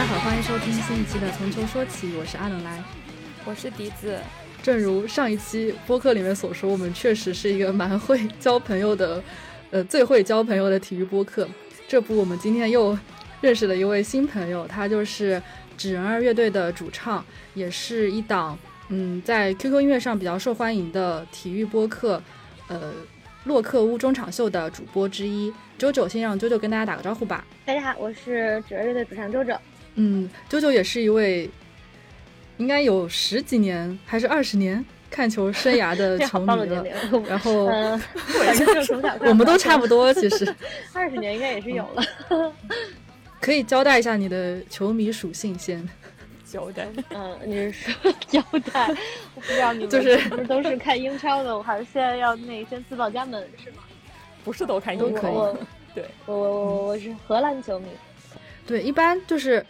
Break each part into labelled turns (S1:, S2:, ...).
S1: 家好，欢迎收听新一期的《从球说起》，我是阿冷来。
S2: 我是笛子。
S1: 正如上一期播客里面所说，我们确实是一个蛮会交朋友的，呃，最会交朋友的体育播客。这不，我们今天又认识了一位新朋友，他就是纸人儿乐队的主唱，也是一档嗯在 QQ 音乐上比较受欢迎的体育播客，呃，洛克屋中场秀的主播之一。九九，先让九九跟大家打个招呼吧。
S3: 大家好，我是纸人乐队主唱周周。
S1: 嗯，九九也是一位应该有十几年还是二十年看球生涯的球迷了。然后，我们都差不多，其实
S3: 二十年应该也是有了。
S1: 可以交代一下你的球迷属性先。
S2: 交代，
S3: 嗯，你是说交代？我不知道你们
S1: 就是
S3: 不是都是看英超的，我还是现在要那先自报家门是吗？
S2: 不是都看英
S1: 都可以
S2: 对，
S3: 我我我我是荷兰球迷。
S1: 对，一般就是，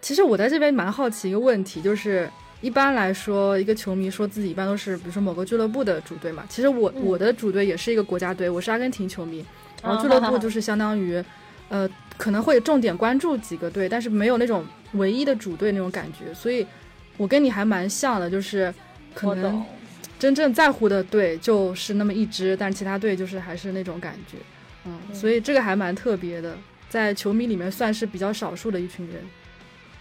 S1: 其实我在这边蛮好奇一个问题，就是一般来说，一个球迷说自己一般都是，比如说某个俱乐部的主队嘛。其实我、
S3: 嗯
S1: 我的主队也是一个国家队，我是阿根廷球迷，然后
S3: 哦
S1: 俱乐 部就是相当于，呃，可能会重点关注几个队，但是没有那种唯一的主队那种感觉。所以，我跟你还蛮像的，就是可能。真正在乎的队就是那么一支，但其他队就是还是那种感觉，嗯，
S3: 嗯
S1: 所以这个还蛮特别的，在球迷里面算是比较少数的一群人。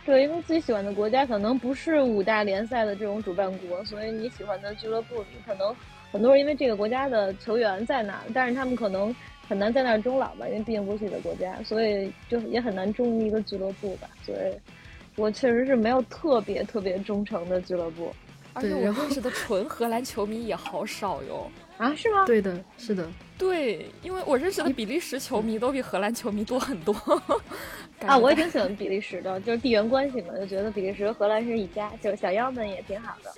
S3: 对，因为自己喜欢的国家可能不是五大联赛的这种主办国，所以你喜欢的俱乐部，可能很多人因为这个国家的球员在那，但是他们可能很难在那儿终老吧，因为毕竟不是自己的国家，所以就也很难忠于一个俱乐部吧。所以，我确实是没有特别特别忠诚的俱乐部
S2: 而且我
S1: 对然后
S2: 认识的纯荷兰球迷也好少哟。
S3: 啊，是吗？
S1: 对的，是的，
S2: 对，因为我认识的比利时球迷都比荷兰球迷多很多。
S3: 啊，我也挺喜欢比利时的，就是地缘关系嘛，就觉得比利时和荷兰是一家，就是小妖们也挺好的。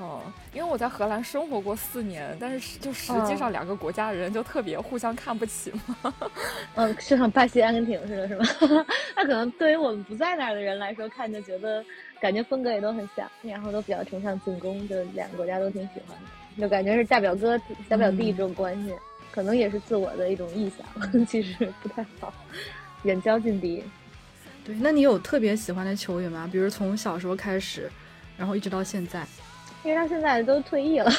S2: 哦，因为我在荷兰生活过四年，但是就实际上两个国家的人就特别互相看不起嘛。
S3: 嗯，就像巴西、阿根廷似的，是吗？那可能对于我们不在那儿的人来说，看着觉得感觉风格也都很像，然后都比较崇尚进攻，就两个国家都挺喜欢的，就感觉是大表哥、小表弟这种关系，可能也是自我的一种臆想，其实不太好，远交近敌。
S1: 对。那你有特别喜欢的球员吗？比如从小时候开始，然后一直到现在。
S3: 因为他现在都退役了。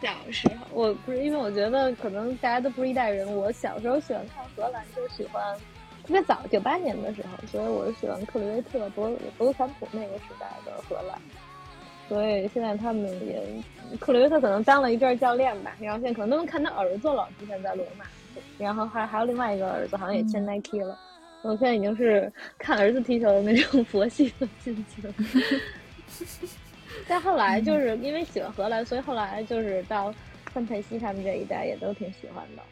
S3: 小时候我不是因为我觉得可能大家都不是一代人，我小时候喜欢看荷兰，就喜欢特别早九八年的时候，所以我是喜欢克里维特、博博格坎普那个时代的荷兰。所以现在他们也，克里维特可能当了一阵教练吧，然后现在可能都能看他儿子了，之前在罗马，然后还还有另外一个儿子好像也签 Nike 了。我现在已经是看儿子踢球的那种 佛系的心情。再后来就是因为喜欢荷兰，所以后来就是到范佩西他们这一代也都挺喜欢的，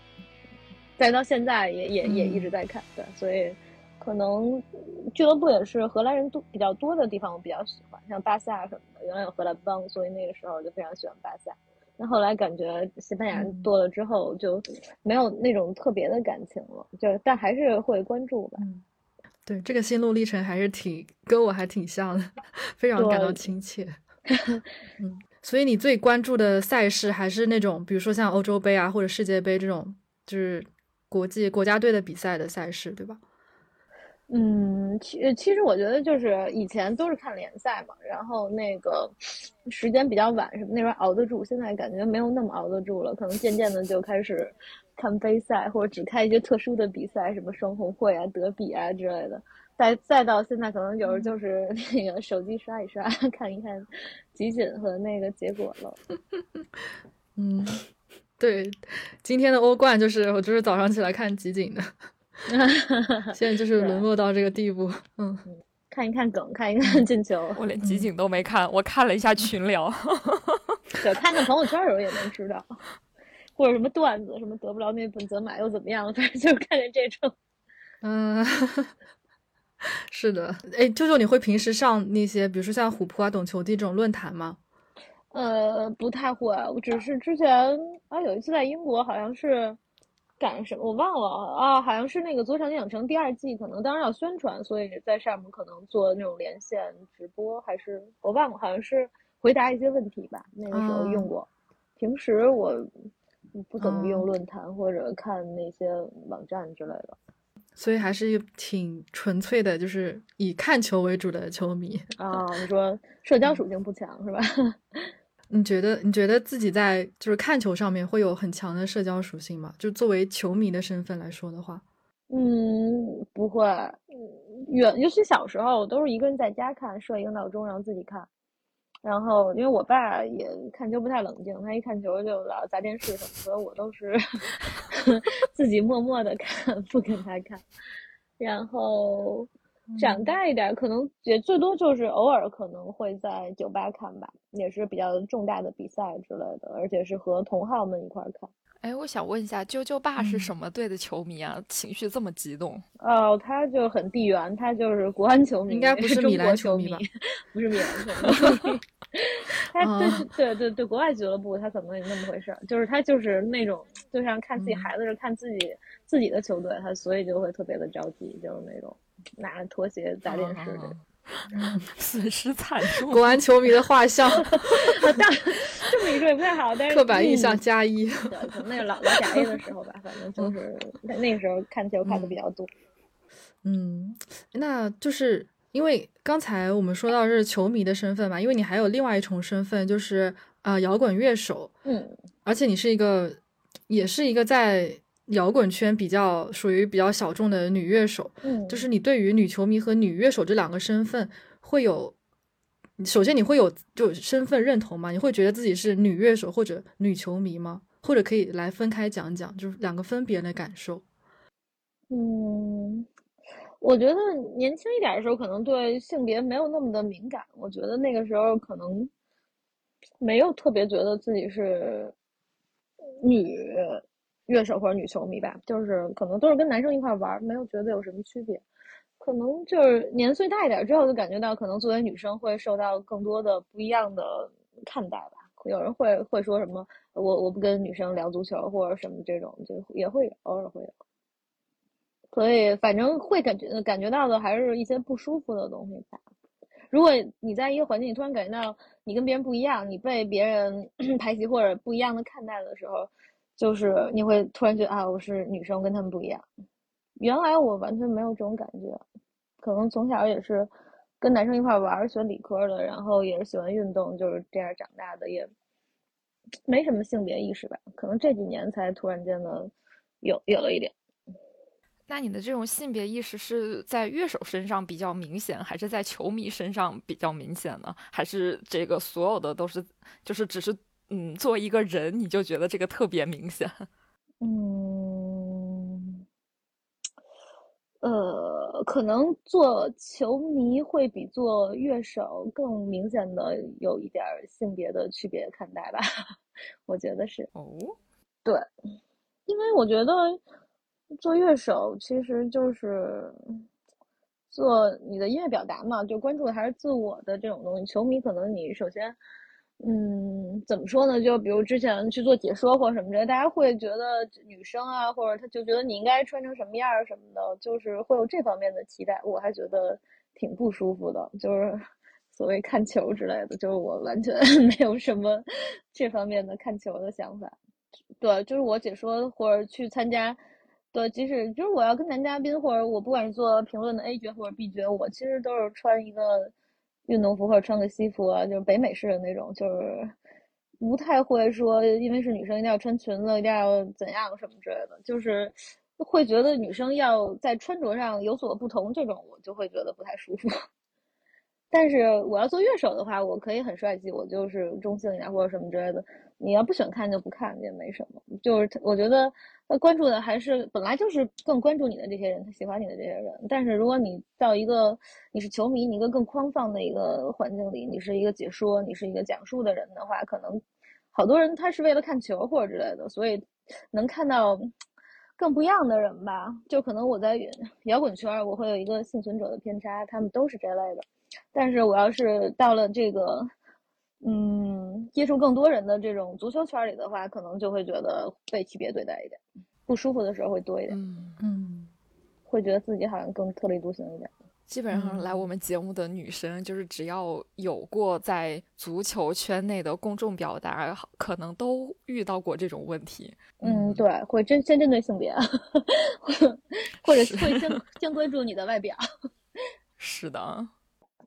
S3: 再到现在也也也
S1: 嗯
S3: 一直在看，对，所以可能俱乐部也是荷兰人多比较多的地方，我比较喜欢，像巴萨什么的，原来有荷兰帮，所以那个时候就非常喜欢巴萨。那后来感觉西班牙人多了之后，就没有那种特别的感情了，就但还是会关注吧。
S1: 对，这个心路历程还是挺跟我还挺像的，非常感到亲切。嗯，所以你最关注的赛事还是那种，比如说像欧洲杯啊或者世界杯这种，就是国际国家队的比赛的赛事，对吧？
S3: 嗯，其其实我觉得就是以前都是看联赛嘛，然后那个时间比较晚，什么那边熬得住，现在感觉没有那么熬得住了，可能渐渐的就开始看杯赛，或者只看一些特殊的比赛，什么双红会啊、德比啊之类的。再再到现在，可能有时候就是 那个手机刷一刷，看一看集锦和那个结果了。
S1: 嗯，对，今天的欧冠就是我就是早上起来看集锦的，现在就是沦落到这个地步。嗯，
S3: 看一看梗，看一看进球，
S2: 我连集锦都没看，我看了一下群聊。
S3: 对，看看朋友圈的时候也能知道，或者什么段子，什么得不了那本泽马又怎么样，反正就是看见这种。
S1: 嗯，是的，哎，舅舅，你会平时上那些，比如说像虎扑啊、懂球帝这种论坛吗？
S3: 呃，不太会，我只是之前啊有一次在英国，好像是赶什么我忘了啊，好像是那个《左场养成》第二季，可能当时要宣传，所以在上面可能做那种连线直播，还是我忘了，好像是回答一些问题吧，那个时候用过。平时我不怎么用
S1: 哦
S3: 论坛或者看那些网站之类的。
S1: 所以还是挺纯粹的，就是以看球为主的球迷。
S3: 啊，你说社交属性不强是吧？
S1: 你觉得你觉得自己在就是看球上面会有很强的社交属性吗？就作为球迷的身份来说的话，
S3: 嗯，不会，嗯，远尤其小时候，我都是一个人在家看，设一个闹钟，然后自己看。然后，因为我爸也看球不太冷静，他一看球就老砸电视什么，所以我都是自己默默的看，不跟他看。然后长大一点，可能也最多就是偶尔可能会在酒吧看吧，也是比较重大的比赛之类的，而且是和同好们一块儿看。
S2: 哎，我想问一下，啾啾爸是
S1: 嗯
S2: 什么队的球迷啊？情绪这么激动？
S3: 哦，他就很地缘，他就是国安球迷，
S1: 应该不是 米兰
S3: 球
S1: 球迷吧
S3: 不是米兰球迷。他
S1: 哦
S3: 对对对对，国外俱乐部他可能也那么回事儿，就是他就是那种就像看自己
S1: 嗯
S3: 孩子是，看自己自己的球队，他所以就会特别的着急，就是那种拿着拖鞋砸电视这种。
S2: 损失惨重。
S1: 国安球迷的画像，
S3: 但这么一说也不太好，但是
S1: 刻板印象
S3: 嗯
S1: 加一。
S3: 那个老老甲 A 的时候吧，反正就是那那个时候看球看的比较多。
S1: 嗯，那就是因为刚才我们说到是球迷的身份嘛，因为你还有另外一重身份，就是呃摇滚乐手，
S3: 嗯
S1: 而且你是一个，也是一个在摇滚圈比较属于比较小众的女乐手。
S3: 嗯，
S1: 就是你对于女球迷和女乐手这两个身份会有，首先你会有就身份认同吗？你会觉得自己是女乐手或者女球迷吗？或者可以来分开讲讲，就是两个分别的感受。
S3: 嗯，我觉得年轻一点的时候，可能对性别没有那么的敏感。我觉得那个时候可能没有特别觉得自己是女乐手或者女球迷吧，就是可能都是跟男生一块玩，没有觉得有什么区别。可能就是年岁大一点之后，就感觉到可能作为女生会受到更多的不一样的看待吧。有人会会说什么我我不跟女生聊足球或者什么这种，就也会，偶尔会有。所以反正会感觉感觉到的还是一些不舒服的东西吧。如果你在一个环境，你突然感觉到你跟别人不一样，你被别人 排挤或者不一样的看待的时候，就是你会突然觉得啊，我是女生，跟他们不一样。原来我完全没有这种感觉，可能从小也是跟男生一块玩，学理科的，然后也是喜欢运动，就是这样长大的，也没什么性别意识吧。可能这几年才突然间的有有了一点。
S2: 那你的这种性别意识是在乐手身上比较明显，还是在球迷身上比较明显呢？还是这个所有的都是，就是只是嗯，作为一个人你就觉得这个特别明显？
S3: 嗯，呃，可能做球迷会比做乐手更明显的有一点儿性别的区别看待吧，我觉得是。
S2: 哦，对
S3: 因为我觉得做乐手其实就是做你的音乐表达嘛，就关注的还是自我的这种东西。球迷可能你首先，嗯，怎么说呢？就比如之前去做解说或什么之类，大家会觉得女生啊，或者他就觉得你应该穿成什么样儿什么的，就是会有这方面的期待。我还觉得挺不舒服的，就是。所谓看球之类的，就是我完全 没有什么这方面的看球的想法。对，就是我解说或者去参加，对，即使就是我要跟男嘉宾或者我不管是做评论的 A 角或者 B 角，我其实都是穿一个运动服或者穿个西服啊，就是北美式的那种，就是不太会说因为是女生一定要穿裙子，一定要怎样什么之类的，就是会觉得女生要在穿着上有所不同，这种我就会觉得不太舒服。但是我要做乐手的话，我可以很帅气，我就是中性一点或者什么之类的。你要不喜欢看就不看，也没什么。就是我觉得他关注的还是本来就是更关注你的这些人，他喜欢你的这些人。但是如果你到一个你是球迷，你一个更宽放的一个环境里，你是一个解说，你是一个讲述的人的话，可能好多人他是为了看球或者之类的，所以能看到更不一样的人吧。就可能我在摇滚圈，我会有一个幸存者的偏差，他们都是这类的。但是我要是到了这个，嗯，接触更多人的这种足球圈里的话，可能就会觉得被区别对待一点，不舒服的时候会多一点，
S2: 嗯，
S1: 嗯，
S3: 会觉得自己好像更特立独行一点。
S2: 基本上来我们节目的女生，就是只要有过在足球圈内的公众表达，可能都遇到过这种问题。
S3: 嗯，对，会针先针对性别，或者会 先先关注你的外表。
S2: 是的，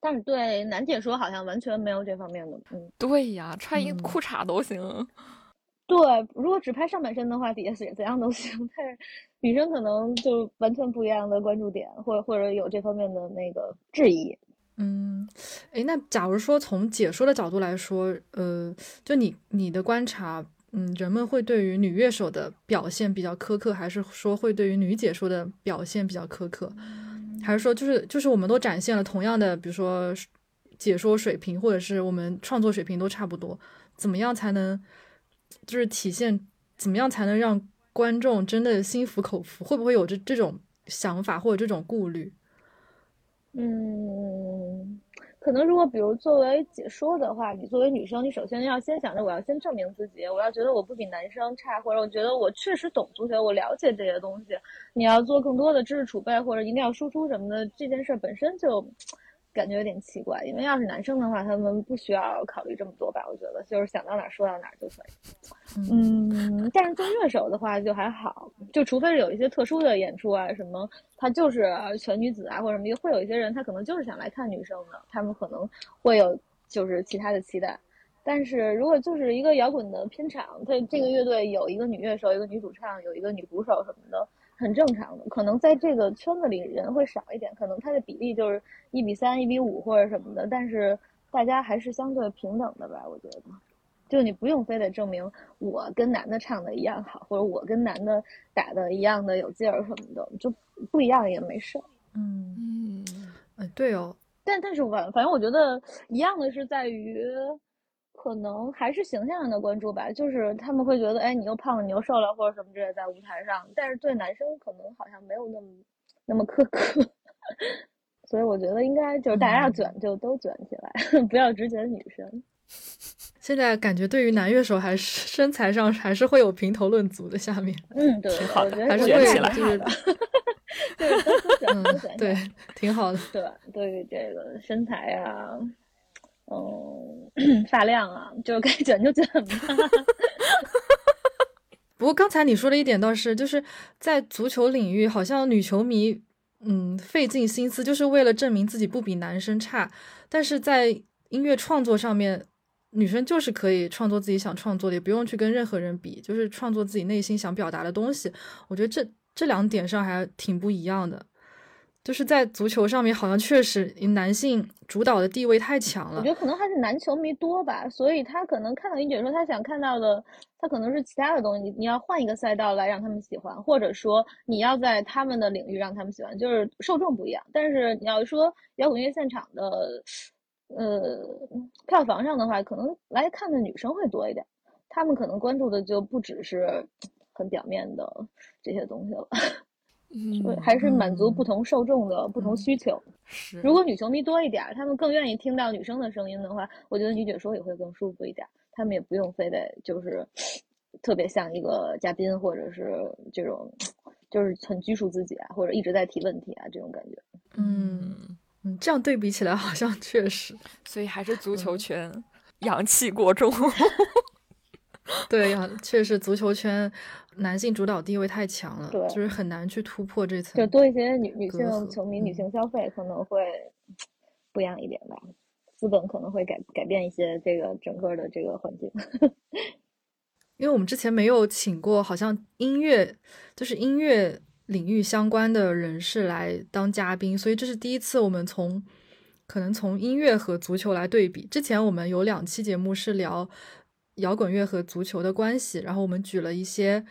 S3: 但是对男解说好像完全没有这方面的。嗯，
S2: 对呀，穿一裤衩都行。
S3: 对，如果只拍上半身的话，底下怎怎样都行。但是女生可能就完全不一样的关注点，或者或者有这方面的那个质疑。
S1: 嗯，哎，那假如说从解说的角度来说，呃，就你你的观察，嗯，人们会对于女乐手的表现比较苛刻，还是说会对于女解说的表现比较苛刻？还是说就是就是我们都展现了同样的，比如说解说水平，或者是我们创作水平都差不多，怎么样才能？就是体现怎么样才能让观众真的心服口服？会不会有这这种想法或者这种顾虑？
S3: 嗯，可能如果比如作为解说的话，你作为女生，你首先要先想着我要先证明自己，我要觉得我不比男生差，或者我觉得我确实懂足球，我了解这些东西。你要做更多的知识储备，或者一定要输出什么的，这件事本身就。感觉有点奇怪，因为要是男生的话，他们不需要考虑这么多吧？我觉得就是想到哪儿说到哪儿就可以。嗯，但是做乐手的话就还好，就除非是有一些特殊的演出啊，什么他就是全女子啊或者什么，会有一些人他可能就是想来看女生的，他们可能会有就是其他的期待。但是如果就是一个摇滚的片场，他这个乐队有一个女乐手、一个女主唱、有一个女鼓手什么的。很正常的，可能在这个圈子里人会少一点，可能它的比例就是一比三、一比五或者什么的，但是大家还是相对平等的吧？我觉得，就你不用非得证明我跟男的唱的一样好，或者我跟男的打的一样的有劲儿什么的，就不一样也没事。
S1: 嗯嗯，哎，对哦，
S3: 但但是反反正我觉得一样的是在于。可能还是形象上的关注吧，就是他们会觉得，哎，你又胖了，你又瘦了，或者什么之类，在舞台上。但是对男生可能好像没有那么那么苛刻，所以我觉得应该就是大家要卷就都卷起来，不要只卷女生。
S1: 现在感觉对于男乐手还是身材上还是会有评头论足的，下面
S3: 嗯，对，
S2: 好
S3: 的，
S1: 还是会
S2: 就是
S3: 对，都卷，都卷，
S1: 对，挺好的。
S3: 对，对于这个身材啊。嗯，发量啊，就该卷就卷吧。
S1: 不过刚才你说的一点倒是，就是在足球领域，好像女球迷嗯费尽心思，就是为了证明自己不比男生差。但是在音乐创作上面，女生就是可以创作自己想创作的，也不用去跟任何人比，就是创作自己内心想表达的东西。我觉得这这两点上还挺不一样的。就是在足球上面，好像确实男性主导的地位太强了。
S3: 我觉得可能还是男球迷多吧，所以他可能看到你，比如说他想看到的，他可能是其他的东西。你你要换一个赛道来让他们喜欢，或者说你要在他们的领域让他们喜欢，就是受众不一样。但是你要说摇滚乐现场的，呃，票房上的话，可能来看的女生会多一点，他们可能关注的就不只是很表面的这些东西了。
S2: 嗯，
S3: 还是满足不同受众的不同需求。
S2: 是，
S3: 如果女球迷多一点，他们更愿意听到女生的声音的话，我觉得女解说也会更舒服一点。他们也不用非得就是特别像一个嘉宾，或者是这种就是很拘束自己啊，或者一直在提问题啊这种感觉。
S1: 嗯嗯，这样对比起来好像确实，
S2: 所以还是足球圈阳气过重。
S1: 对呀，确实足球圈男性主导地位太强了，
S3: 对，
S1: 就是很难去突破这层。
S3: 就多一些女女性球迷、女性消费可能会不一样一点吧，资本可能会改改变一些这个整个的这个环境。
S1: 因为我们之前没有请过，好像音乐就是音乐领域相关的人士来当嘉宾，所以这是第一次我们从可能从音乐和足球来对比。之前我们有两期节目是聊。摇滚乐和足球的关系，然后我们举了一些，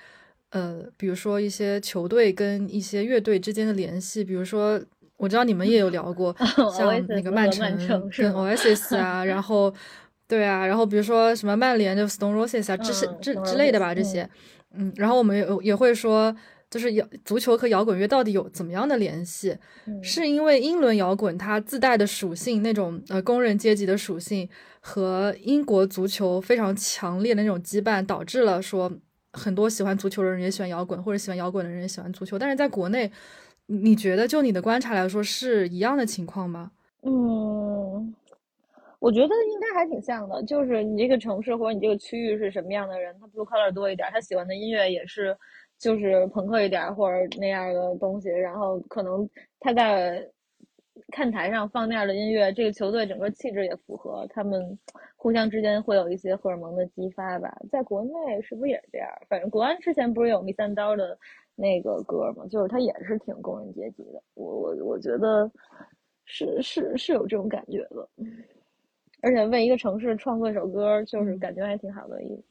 S1: 呃，比如说一些球队跟一些乐队之间的联系，比如说我知道你们也有聊过，像那个曼城跟 Oasis 啊，然后 对啊，然后比如说什么曼联就 Stone Roses 啊，这些这之类的吧，这些，嗯，然后我们也也会说。就是摇足球和摇滚乐到底有怎么样的联系？是因为英伦摇滚它自带的属性，那种呃工人阶级的属性和英国足球非常强烈的那种羁绊，导致了说很多喜欢足球的人也喜欢摇滚，或者喜欢摇滚的人也喜欢足球。但是在国内，你觉得就你的观察来说是一样的情况吗？
S3: 嗯，我觉得应该还挺像的，就是你这个城市或者你这个区域是什么样的人，他 blue color 多一点，他喜欢的音乐也是就是朋克一点或者那样的东西，然后可能他在看台上放那样的音乐，这个球队整个气质也符合，他们互相之间会有一些荷尔蒙的激发吧。在国内是不是也是这样？反正国安之前不是有密三刀的那个歌嘛，就是他也是挺工人阶级的。我我我觉得是是是有这种感觉的。而且为一个城市创作一首歌，就是感觉还挺好的。一，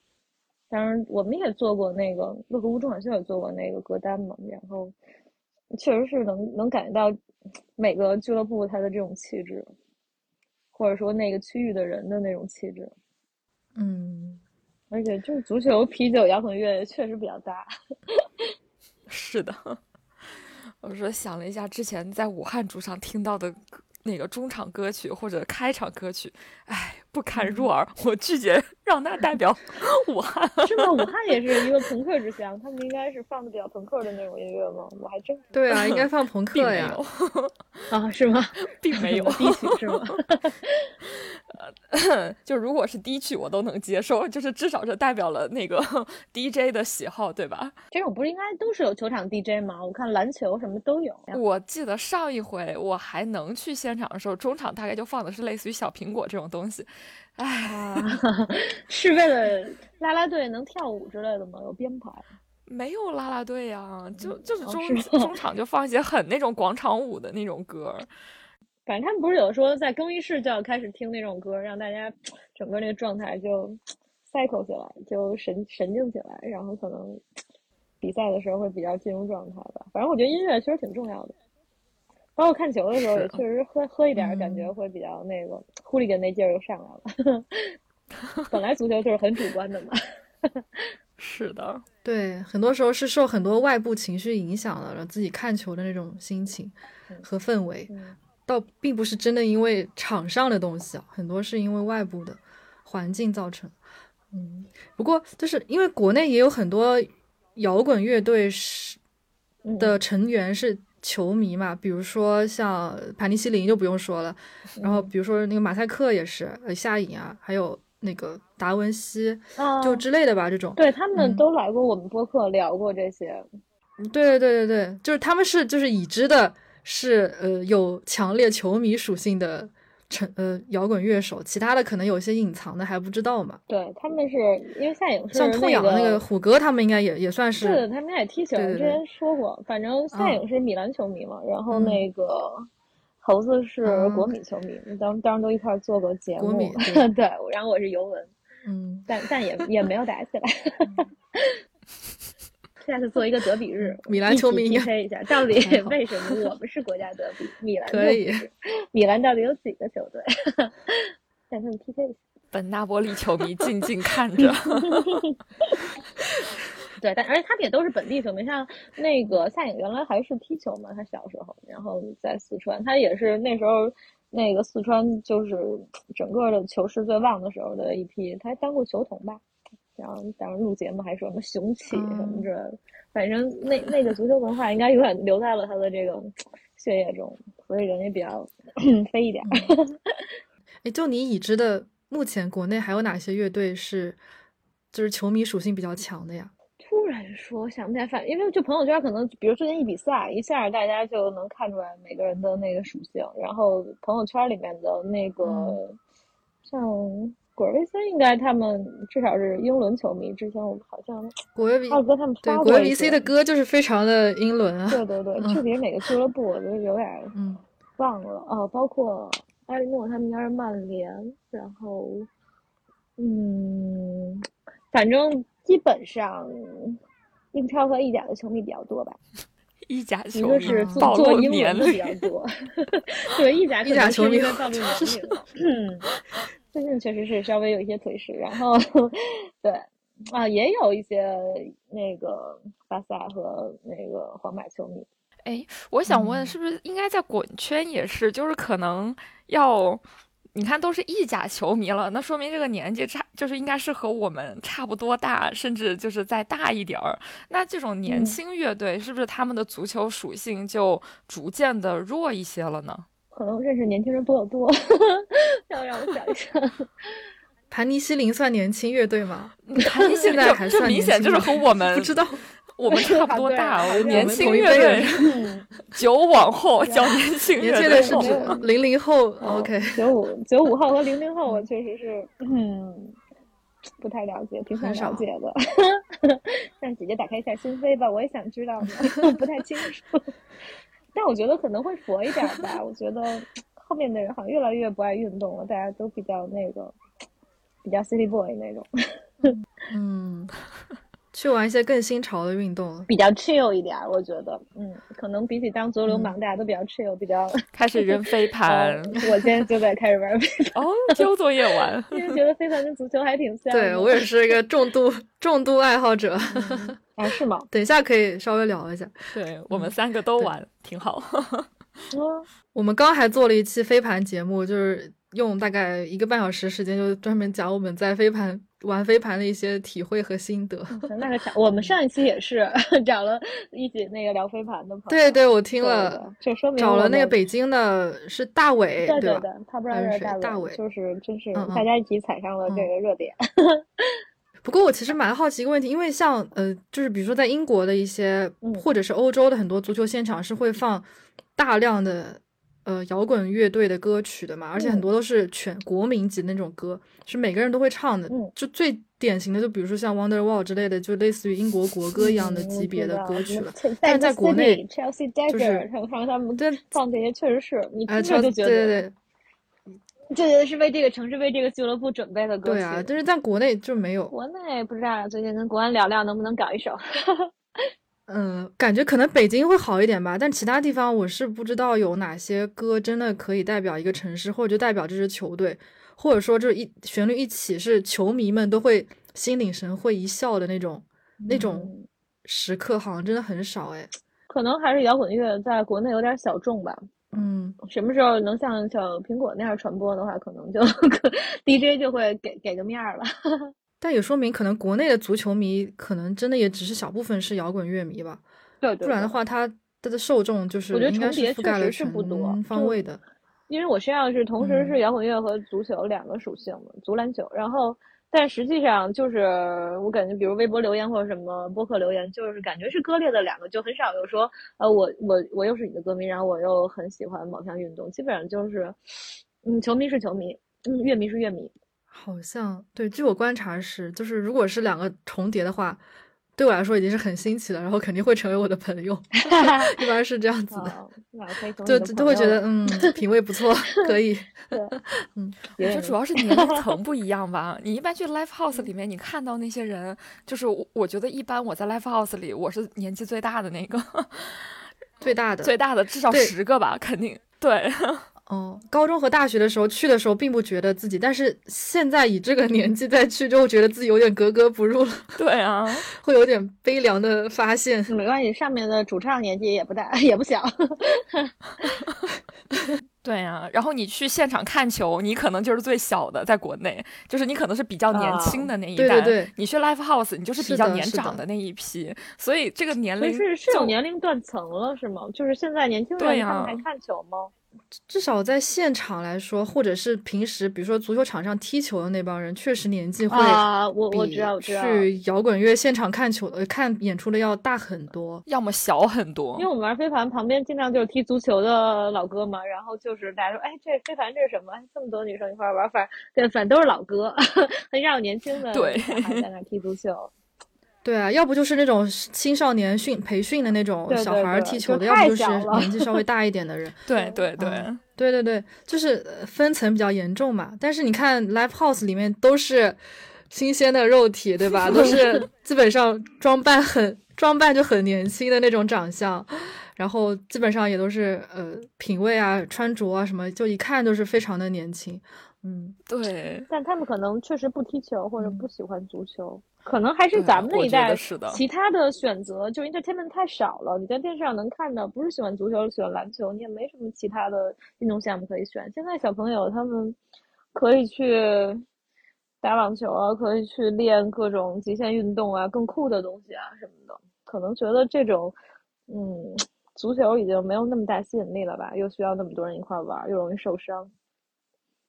S3: 当然我们也做过那个乐和屋中选秀也做过那个歌单嘛，然后确实是能能感觉到每个俱乐部它的这种气质，或者说那个区域的人的那种气质。
S1: 嗯，
S3: 而且就是足球、啤酒、摇滚乐确实比较搭。
S2: 是的，我说想了一下，之前在武汉主场听到的。那个中场歌曲或者开场歌曲，哎，不堪入耳，我拒绝让他代表 武汉。
S3: 是吗？武汉也是一个朋克之乡，他们应该是放的比较朋克的那种音乐吗？我还真
S1: 对啊，应该放朋 克呀。
S3: 啊，是吗？
S2: 并没有
S3: 低曲是吗？
S2: 呃，就如果是低曲，我都能接受，就是至少是代表了那个 DJ 的喜好，对吧？
S3: 这种不是应该都是有球场 DJ 吗？我看篮球什么都有。
S2: 我记得上一回我还能去现场的时候，中场大概就放的是类似于小苹果这种东西。哎，
S3: 是为了啦啦队能跳舞之类的吗？有编排？
S2: 没有啦啦队呀，就就是中中 场就放一些很那种广场舞的那种歌。
S3: 反正他们不是有说在更衣室就要开始听那种歌，让大家 整个那个状态就 cycle 起来，就神神经起来，然后可能比赛的时候会比较进入状态吧。反正我觉得音乐其实挺重要的，包括看球的时候也确实喝喝一点，感觉会比较那个呼里根那劲儿又上来了。本来足球就是很主观的嘛。
S2: 是的，
S1: 对，很多时候是受很多外部情绪影响了，让自己看球的那种心情和氛围。倒并不是真的因为场上的东西啊，很多是因为外部的环境造成。嗯，不过就是因为国内也有很多摇滚乐队是的成员是球迷嘛，比如说像盘尼西林就不用说了，然后比如说那个马赛克也是，呃，夏颖啊，还有那个达文西，就之类的吧，这种。
S3: 对他们都来过我们播客聊过这些。
S1: 对对对对对，就是他们是就是已知的。是呃有强烈球迷属性的成呃摇滚乐手，其他的可能有些隐藏的还不知道嘛。
S3: 对他们是因为夏颖是
S1: 像痛仰那个虎哥，他们应该也也算是。
S3: 是他们也踢球，之前说过。反正夏颖是米兰球迷嘛，然后那个猴子是国米球迷，当当时都一块做过节目。对，然后我是尤文，
S1: 嗯，
S3: 但但也也没有打起来。下次做一个德比日，
S1: 米兰球迷
S3: PK 一下，到底为什么我们是国家德比？米兰
S1: 可以，
S3: 米兰到底有几个球队？让他们 PK 一下。
S2: 本纳波利球迷静静看着。
S3: 对，但而且他们也都是本地球迷，像那个夏颖原来还是踢球嘛，他小时候，然后在四川，他也是那时候那个四川就是整个的球市最旺的时候的一批，他还当过球童吧。然后当时录节目还说什么雄起什么之类的，反正那那个足球文化应该永远留在了他的这个血液中，所以人也比较 飞一点。
S1: 哎，就你已知的，目前国内还有哪些乐队是就是球迷属性比较强的呀？
S3: 突然说想不起来，反因为就朋友圈可能，比如最近一比赛，一下大家就能看出来每个人的那个属性，然后朋友圈里面的那个像。果维 C 应该他们至少是英伦球迷，之前我好像
S1: 果维
S3: 二哥他们
S1: 对果维 C 的歌就是非常的英伦啊。
S3: 对对对，具体是哪个俱乐部我就有点忘了哦。包括埃里诺他们应该是曼联，然后嗯，反正基本上英超和意甲的球迷比较多吧。
S2: 意甲
S3: 球迷是做英文的比较多，对意甲
S1: 意甲球迷
S3: 在暴露年龄。嗯。最近确实是稍微有一些颓势，然后对啊，也有一些那个巴萨和那个皇马球迷。
S2: 哎，我想问，是不是应该在滚圈也是，就是可能要你看都是意甲球迷了，那说明这个年纪差，就是应该是和我们差不多大，甚至就是再大一点儿。那这种年轻乐队，是不是他们的足球属性就逐渐的弱一些了呢？
S3: 可能认识年轻人比较多，要让我想一想。
S1: 盘尼西林算年轻乐队吗？
S2: 盘尼
S1: 现在还算
S2: 明显就是和我们
S1: 不知道。
S2: 我们差不多大，
S3: 我
S2: 年轻乐队，九往后叫年轻乐
S1: 队是指零零后。OK，
S3: 九五九五后和零零后，我确实是嗯不太了解，挺想了解的。让姐姐打开一下心扉吧，我也想知道的，不太清楚。但我觉得可能会佛一点吧。我觉得后面的人好像越来越不爱运动了，大家都比较那个，比较 city boy 那种。
S1: 嗯。去玩一些更新潮的运动，
S3: 比较 chill 一点，我觉得，嗯，可能比起当足球流氓，大家都比较 chill，比较
S2: 开始扔飞盘。
S3: 我现在就在开始玩飞盘，哦，
S2: 交作业玩，
S3: 因为觉得飞盘跟足球还挺像。
S1: 对我也是一个 重度重度爱好者。
S3: 啊，是吗？
S1: 等一下可以稍微聊一下。
S2: 对我们三个都玩，挺好。
S1: 我们刚还做了一期飞盘节目，就是用大概一个半小时时间，就专门讲我们在飞盘。玩飞盘的一些体会和心得。
S3: 那个我们上一期也是 找了一起那个聊飞盘的朋友。
S1: 对对，我听了，
S3: 就说明
S1: 找了那个北京的是大伟，
S3: 对
S1: 对
S3: 对，他不知道是
S1: 大伟，
S3: 就是真是大家一起踩上了这个热点。
S1: 不过我其实蛮好奇一个问题，因为像呃，就是比如说在英国的一些，或者是欧洲的很多足球现场是会放大量的。呃，摇滚乐队的歌曲的嘛，而且很多都是全国民级那种歌，是每个人都会唱的。就最典型的，就比如说像《Wonderwall》之类的，就类似于英国国歌一样的级别的歌曲了。但是在国内，chelsea
S3: dagger 他们放这些，确实是你听
S1: 着
S3: 就觉得，对
S1: 对
S3: 对，觉得是为这个城市、为这个俱乐部准备的歌
S1: 曲。对啊，但是在国内就没有。
S3: 国内不知道，最近跟国安聊聊，能不能搞一首。
S1: 嗯，感觉可能北京会好一点吧，但其他地方我是不知道有哪些歌真的可以代表一个城市，或者就代表这支球队，或者说就是一旋律一起是球迷们都会心领神会一笑的那种那种时刻，好像真的很少哎。
S3: 可能还是摇滚乐在国内有点小众吧。
S1: 嗯，
S3: 什么时候能像小苹果那样传播的话，可能就 DJ 就会给给个面儿了。
S1: 但也说明，可能国内的足球迷可能真的也只是小部分是摇滚乐迷吧。
S3: 对，
S1: 不然的话，他他的受众就是应该是覆盖了全方位的。
S3: 因为我实际上是同时是摇滚乐和足球两个属性的足篮球。然后，但实际上就是我感觉，比如微博留言或者什么播客留言，就是感觉是割裂的两个，就很少有说，呃，我我我又是你的歌迷，然后我又很喜欢某项运动，基本上就是，嗯，球迷是球迷，嗯，乐迷是乐迷。
S1: 好像对，据我观察是，就是如果是两个重叠的话，对我来说已经是很新奇了，然后肯定会成为我的朋友，一般是这样子的，就都会觉得嗯，品味不错，可以。
S3: 嗯，
S2: 我觉得主要是年龄层不一样吧。你一般去 live house 里面，你看到那些人，就是我觉得一般我在 live house 里，我是年纪最大的那个，
S1: 最大的，
S2: 最大的至少十个吧，肯定对。
S1: 哦，高中和大学的时候去的时候，并不觉得自己，但是现在以这个年纪再去，就会觉得自己有点格格不入了。
S2: 对啊，
S1: 会有点悲凉的发现。
S3: 没关系，上面的主唱年纪也不大，也不小。
S2: 对呀，然后你去现场看球，你可能就是最小的，在国内，就是你可能是比较年轻的那一代。
S1: 对对对，
S2: 你去 live house，你就是比较年长
S1: 的
S2: 那一批，所以这个年龄
S3: 是是有年龄断层了，是吗？就是现在年轻人他们还看球吗？
S1: 至少在现场来说，或者是平时，比如说足球场上踢球的那帮人，确实年纪会
S3: 啊，我我知道，我知道，
S1: 去摇滚乐现场看球的、看演出的要大很多，
S2: 要么小很多。
S3: 因为我们玩飞盘，旁边经常就是踢足球的老哥嘛，然后就是大家说，哎，这飞盘这是什么？这么多女生一块玩，反正反正都是老哥，很少有年轻的
S2: 对
S3: 在那踢足球。
S1: 对啊，要不就是那种青少年训培训的那种小孩踢球的，要不就是年纪稍微大一点的人。
S2: 对对对
S1: 对对对，就是分层比较严重嘛。但是你看 live house 里面都是新鲜的肉体，对吧？都是 基本上装扮很装扮就很年轻的那种长相，然后基本上也都是呃品味啊、穿着啊什么，就一看都是非常的年轻。嗯，
S2: 对。
S3: 但他们可能确实不踢球或者不喜欢足球。可能还是咱们那一代，其他的选择就 entertainment 太少了。你在电视上能看到，不是喜欢足球，喜欢篮球，你也没什么其他的运动项目可以选。现在小朋友他们可以去打网球啊，可以去练各种极限运动啊，更酷的东西啊什么的。可能觉得这种，嗯，足球已经没有那么大吸引力了吧？又需要那么多人一块玩，又容易受伤，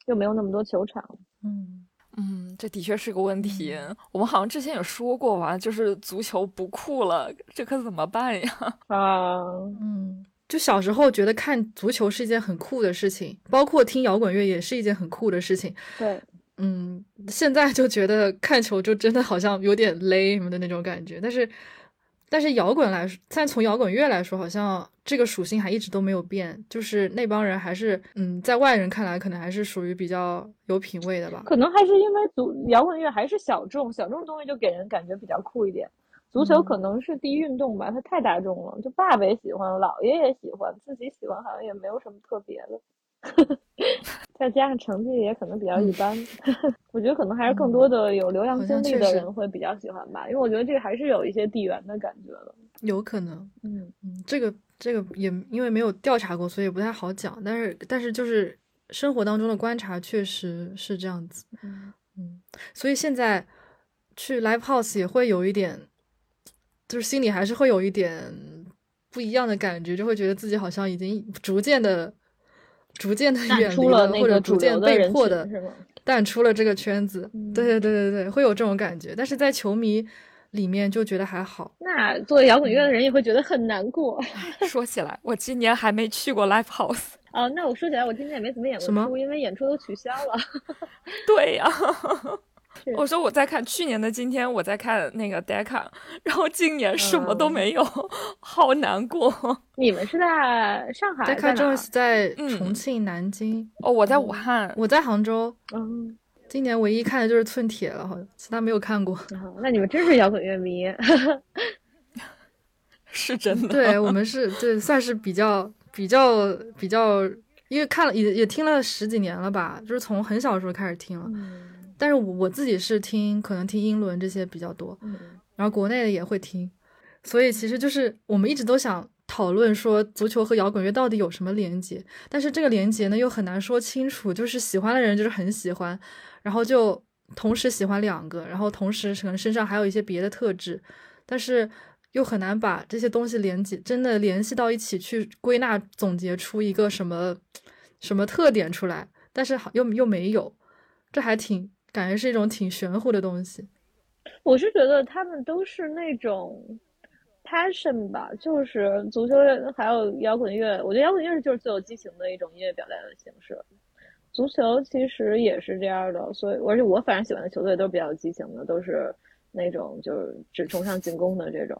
S3: 又没有那么多球场。
S1: 嗯
S2: 嗯，这的确是个问题。我们好像之前也说过吧，就是足球不酷了，这可怎么办呀？
S3: 啊，
S1: 嗯，就小时候觉得看足球是一件很酷的事情，包括听摇滚乐也是一件很酷的事情。
S3: 对，
S1: 嗯，现在就觉得看球就真的好像有点勒什么的那种感觉，但是。但是摇滚来说，但从摇滚乐来说，好像这个属性还一直都没有变，就是那帮人还是，嗯，在外人看来，可能还是属于比较有品位的吧。
S3: 可能还是因为足摇滚乐还是小众，小众东西就给人感觉比较酷一点。足球可能是第一运动吧，它太大众了，就爸爸也喜欢，姥爷也喜欢，自己喜欢好像也没有什么特别的。再加上成绩也可能比较一般，我觉得可能还是更多的有流量经历的人会比较喜欢吧，因为我觉得这个还是有一些地缘的感觉的。
S1: 有可能，
S3: 嗯
S1: 嗯，这个这个也因为没有调查过，所以不太好讲。但是但是就是生活当中的观察确实是这样子，
S3: 嗯
S1: 嗯，所以现在去 live house 也会有一点，就是心里还是会有一点不一样的感觉，就会觉得自己好像已经逐渐的。逐渐的远离
S3: 了，
S1: 或者逐渐被迫的淡出了这个圈子。对对对对对，会有这种感觉。但是在球迷里面就觉得还好。
S3: 那做摇滚乐的人也会觉得很难过。
S2: 说起来，我今年还没去过 live house。
S3: 哦，那我说起来，我今年也没怎么演过出，因为演出都取消了。
S2: 对呀。我说我在看去年的今天，我在看那个 Decca，然后今年什么都没有，好难过。
S3: 你们是在上海
S1: ？Decca Jones 在重庆、南京。
S2: 哦，我在武汉，
S1: 我在杭州。
S3: 嗯，
S1: 今年唯一看的就是寸铁了，好像其他没有看过。
S3: 那你们真是摇滚乐迷，
S2: 是真的。
S1: 对我们是，对算是比较比较比较，因为看了也也听了十几年了吧，就是从很小的时候开始听了。但是我我自己是听，可能听英伦这些比较多，然后国内的也会听，所以其实就是我们一直都想讨论说足球和摇滚乐到底有什么连接，但是这个连接呢又很难说清楚，就是喜欢的人就是很喜欢，然后就同时喜欢两个，然后同时可能身上还有一些别的特质，但是又很难把这些东西连接真的联系到一起去归纳总结出一个什么什么特点出来，但是好又又没有，这还挺。感觉是一种挺玄乎的东西。
S3: 我是觉得他们都是那种 passion 吧，就是足球还有摇滚乐。我觉得摇滚乐就是最有激情的一种音乐表达的形式。足球其实也是这样的，所以而且我反正喜欢的球队都是比较激情的，都是那种就是只崇尚进攻的这种。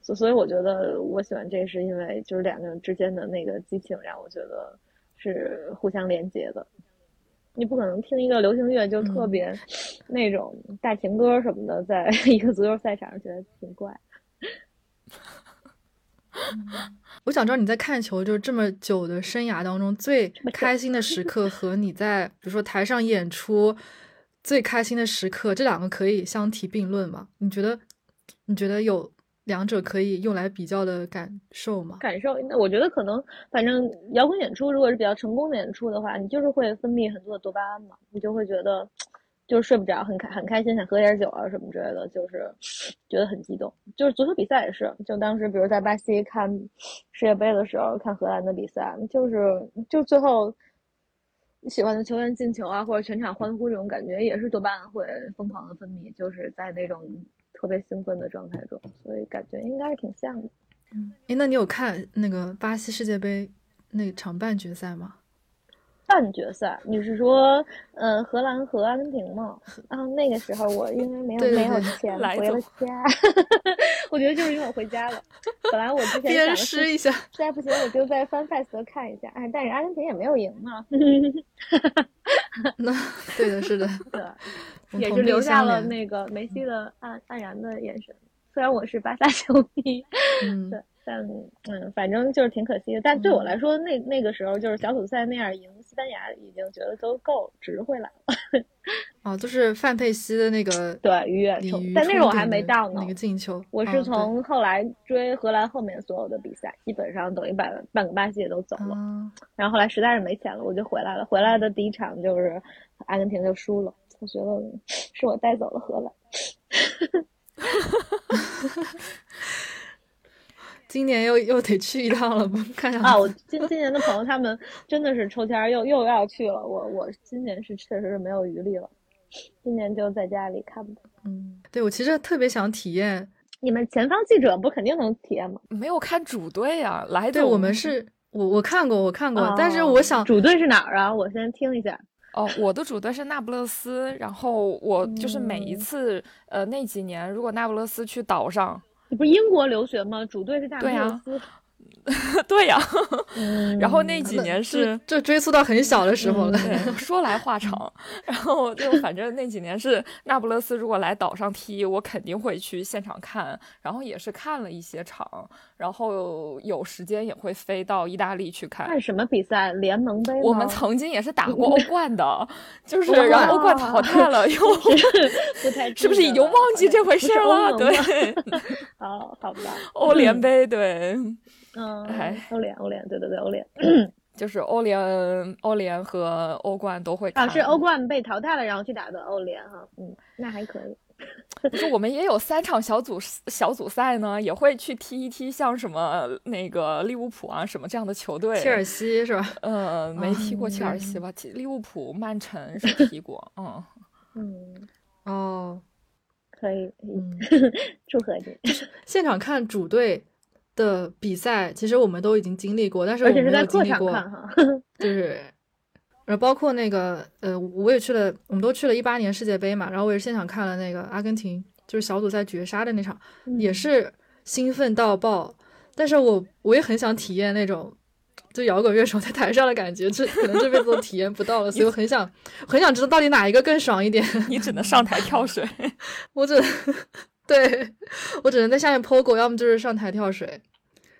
S3: 所所以我觉得我喜欢这是因为就是两个人之间的那个激情让我觉得是互相连接的。你不可能听一个流行乐就特别那种大情歌什么的，在 一个足球赛场上觉得挺怪。
S1: 我想知道你在看球就是这么久的生涯当中最开心的时刻 和你在比如说台上演出最开心的时刻，这两个可以相提并论吗？你觉得？你觉得有？两者可以用来比较的感受吗？
S3: 感受，那我觉得可能，反正摇滚演出如果是比较成功的演出的话，你就是会分泌很多的多巴胺嘛，你就会觉得就是睡不着，很开很开心，想喝点酒啊什么之类的，就是觉得很激动。就是足球比赛也是，就当时比如在巴西看世界杯的时候，看荷兰的比赛，就是就最后喜欢的球员进球啊，或者全场欢呼这种感觉，也是多巴胺会疯狂的分泌，就是在那种。特别兴奋的状态中，所以感觉应该是挺像的。
S1: 嗯，哎，那你有看那个巴西世界杯那场半决赛吗？
S3: 半决赛，你是说，呃，荷兰和阿根廷吗？啊，那个时候我因为没有没有钱 回了家，我觉得就是因为我回家了。本来我之前想
S1: 试一下，实
S3: 在不行我就在 FanFest 看一下。哎，但是阿根廷也没有赢嘛。
S1: 那对的，是的，
S3: 对，也是留下了那个梅西的黯黯然的眼神。虽然我是巴萨球迷，
S1: 嗯，
S3: 对。但嗯，反正就是挺可惜的。但对我来说，那那个时候就是小组赛那样赢西班牙，已经觉得都够值回来了。
S1: 哦，就是范佩西的那个
S3: 对鱼跃冲，但那种我还没到呢。
S1: 那个进球，
S3: 我是从后来追荷兰后面所有的比赛，基本上等于把半个巴西也都走了。然后后来实在是没钱了，我就回来了。回来的第一场就是阿根廷就输了。我觉得是我带走了荷兰。
S1: 今年又又得去一趟了，不看
S3: 啊！我今今年的朋友他们真的是抽签又又要去了，我我今年是确实是没有余力了，今年就在家里看吧。
S1: 嗯，对我其实特别想体验，
S3: 你们前方记者不肯定能体验吗？
S2: 没有看主队啊，来
S1: 对我们是我我看过我看过，但是我想
S3: 主队是哪儿啊？我先听一下。
S2: 哦，我的主队是那不勒斯，然后我就是每一次，呃，那几年如果那不勒斯去岛上，
S3: 你不是英国留学吗？主队是那不勒斯。
S2: 对 呀，然后那几年是
S1: 这追溯到很小的时候了。
S2: 说来话长，然后就反正那几年是那不勒斯，如果来岛上踢，我肯定会去现场看。然后也是看了一些场，然后有时间也会飞到意大利去看。
S3: 看什么比赛？联盟杯？
S2: 我们曾经也是打过欧冠的，就是然后欧冠淘汰了，又
S3: 不太
S2: 是不是已经忘记这回事了？对，
S3: 好好吧。
S2: 欧联杯，对。
S3: 嗯，欧联，欧联，对对对，欧联，
S2: 就是欧联，欧联和欧冠都会
S3: 啊，是欧冠被淘汰了，然后去打的欧联哈，嗯，那还可以。
S2: 不是，我们也有三场小组小组赛呢，也会去踢一踢，像什么那个利物浦啊，什么这样的球队。
S1: 切尔西是吧？
S2: 呃，没踢过切尔西吧？利物浦、曼城是 踢过，
S3: 嗯
S1: 嗯，哦，
S3: 可以，嗯，祝贺你。
S1: 现场看主队。的比赛其实我们都已经经历过，但是我
S3: 们
S1: 没有经历过，
S3: 就
S1: 是，然后包括那个呃，我也去了，我们都去了一八年世界杯嘛，然后我也是现场看了那个阿根廷，就是小组赛绝杀的那场，也是兴奋到爆。但是我我也很想体验那种就摇滚乐手在台上的感觉，这可能这辈子都体验不到了，所以我很想很想知道到底哪一个更爽一点。
S2: 你只能上台跳水，
S1: 我只。对我只能在下面 POGO，要么就是上台跳水。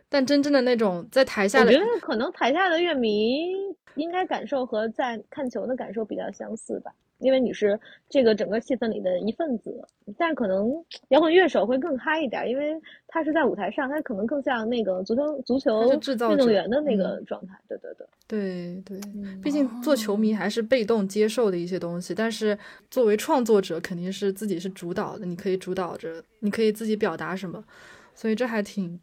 S1: 但真正的那种在台下的，
S3: 我觉得可能台下的乐迷应该感受和在看球的感受比较相似吧，因为你是这个整个气氛里的一份子。但可能 摇滚乐手会更嗨一点，因为他是在舞台上，他可能更像那个足球足球运动员的那个状态。对对对
S1: 对对，毕竟做球迷还是被动接受的一些东西，但是作为创作者肯定是自己是主导的，你可以主导着，你可以自己表达什么，所以这还挺。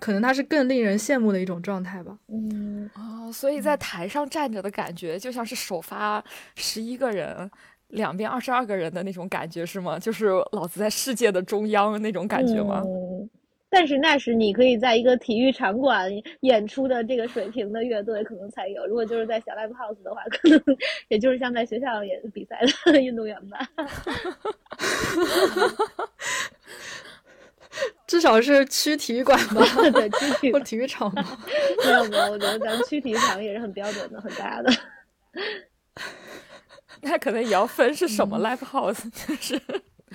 S1: 可能他是更令人羡慕的一种状态吧。
S3: 嗯
S2: 哦，所以在台上站着的感觉，就像是首发十一个人，两边二十二个人的那种感觉，是吗？就是老子在世界的中央那种感觉吗？
S3: 嗯。但是那是你可以在一个体育场馆演出的这个水平的乐队可能才有。如果就是在小 live house 的话，可能也就是像在学校演比赛的 运动员吧。
S1: 至少是区体育馆吧，
S3: 对，区体
S1: 或体育场吧。
S3: 没有没有，我觉得咱们区体育场也是很标准的，很大的。
S2: 那可能也要分是什么 live house，就是。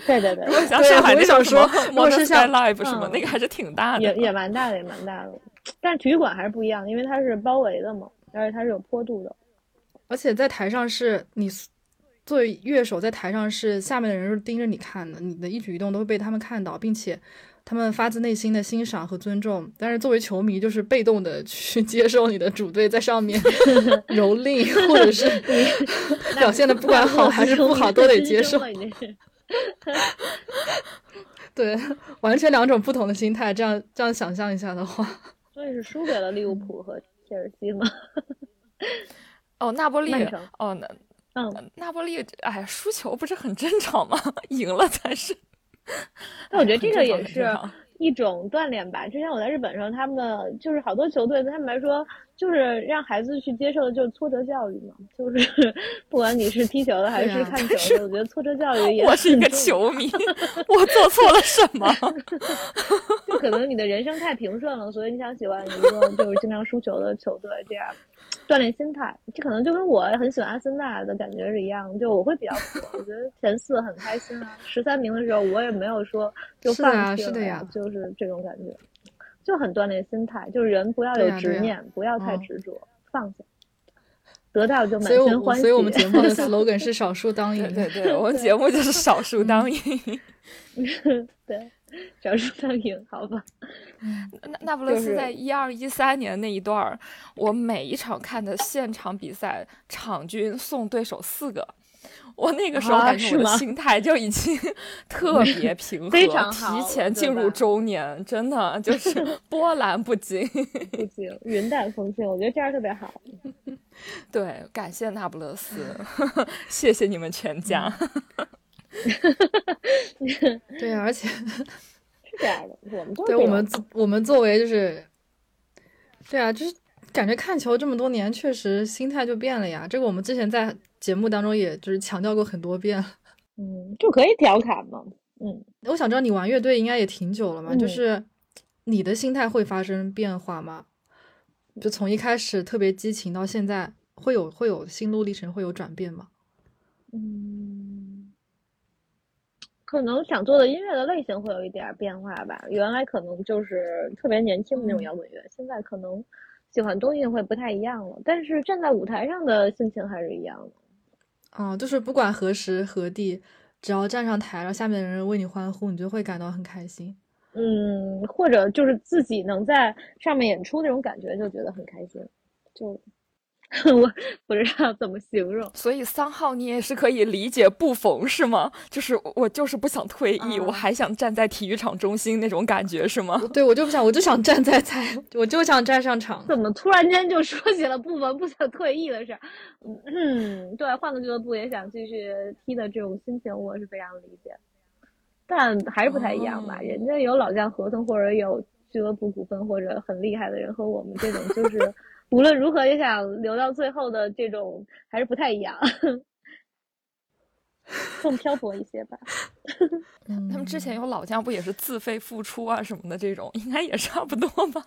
S3: 对对对。
S2: 如果像上海那
S1: 种
S2: 什么
S1: Modern
S2: Sky Live 什么，那个还是挺大的。
S3: 也也蛮大的，也蛮大的。但是体育馆还是不一样，因为它是包围的嘛，而且它是有坡度的。
S1: 而且在台上是你作为乐手，在台上是下面的人是盯着你看的，你的一举一动都会被他们看到，并且。他们发自内心的欣赏和尊重，但是作为球迷，就是被动的去接受你的主队在上面 蹂躏，或者是表现 的不管好还是不好都得接受。对，完全两种不同的心态。这样这样想象一下的话，
S3: 所以是输给了利物浦和切尔西吗？
S2: 哦，那不利，哦，那嗯，那波利，哎，输球不是很正常吗？赢了才是。
S3: 但我觉得这个也是一种锻炼吧。之前我在日本时候，他们的就是好多球队对他们来说，就是让孩子去接受的就是挫折教育嘛。就是 不管你是踢球的还是看球的，我觉得挫折教育也。
S2: 我是一个球迷，我做错了什么？
S3: 就可能你的人生太平顺了，所以你想喜欢一个就是经常输球的球队这样。锻炼心态，这可能就跟我很喜欢阿森纳的感觉是一样。就我会比较我觉得前四很开心啊。十三名的时候，我也没有说就放弃了，就是这种感觉，就很锻炼心态。就是人不要有执念，不要太执着，放下，得到就满心欢喜。
S1: 所以我们节目的 slogan 是少数当 赢。
S2: 对对，我们节目就是少数当赢。
S3: 对。少数当赢，好吧。
S2: 那那不勒斯在一二一三年那一段儿，我每一场看的现场比赛，场均送对手四个，我那个时候
S3: 啊
S2: 感觉我心态就已经 特别平和，
S3: 非常好
S2: 提前进入
S3: 吧
S2: 中年，真的就是 波澜不惊。
S3: 不惊，云淡风轻，我觉得这样特别好。
S2: 对，感谢那不勒斯，谢谢你们全家。
S1: 对啊，而且
S3: 是这样的，我们都是
S1: 对我们我们作为就是，对啊，就是感觉看球这么多年，确实心态就变了呀。这个我们之前在节目当中也就是强调过很多遍了。
S3: 嗯，就可以调侃嘛。嗯，
S1: 我想知道你玩乐队应该也挺久了嘛，就
S3: 嗯
S1: 是你的心态会发生变化吗？就从一开始特别激情到现在，会有会有心路历程，会有转变吗？
S3: 嗯，可能想做的音乐的类型会有一点儿变化吧。原来可能就是特别年轻的那种
S1: 嗯
S3: 摇滚乐，现在可能喜欢东西会不太一样了。但是站在舞台上的心情还是一样的。
S1: 啊、就是不管何时何地，只要站上台，然后下面的人为你欢呼，你就会感到很开心。
S3: 嗯，或者就是自己能在上面演出那种感觉，就觉得很开心。就 我不知道怎么形容。
S2: 所以三号你也是可以理解不逢是吗？就是我我就是不想退役，我
S3: 啊
S2: 还想站在体育场中心那种感觉是吗？
S1: 对我就不想，我就想站在在，我就想站上场。
S3: 怎么突然间就说起了不逢不想退役的事儿？嗯，对，换个俱乐部也想继续踢的这种心情，我是非常理解。但还是不太一样吧，
S1: 哦
S3: 人家有老将合同，或者有俱乐部股份，或者很厉害的人，和我们这种就是无论如何也想留到最后的这种，还是不太一样，更漂泊一些吧。
S1: 嗯
S2: 他们之前有老将不也是自费付出啊什么的这种，应该也差不多吧？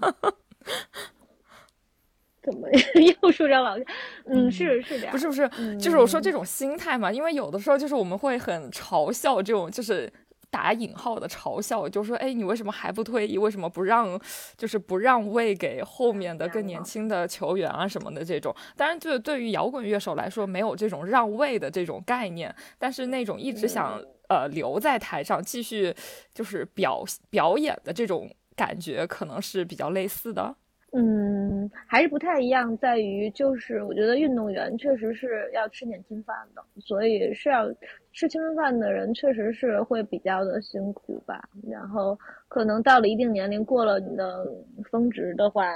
S3: 怎么又说张老将？嗯，是是这样，
S2: 不是不是，就是我说这
S3: 嗯
S2: 种心态嘛，因为有的时候就是我们会很嘲笑这种，就是打引号的嘲笑，就说哎，你为什么还不退役？为什么不让，就是不让位给后面的更年轻的球员啊什么的这种？当然，就是对于摇滚乐手来说，没有这种让位的这种概念，但是那种一直想呃留在台上继续就是表表演的这种感觉，可能是比较类似的。
S3: 嗯，还是不太一样，在于就是我觉得运动员确实是要吃年轻饭的，所以是要吃青春饭的人确实是会比较的辛苦吧。然后可能到了一定年龄，过了你的峰值的话，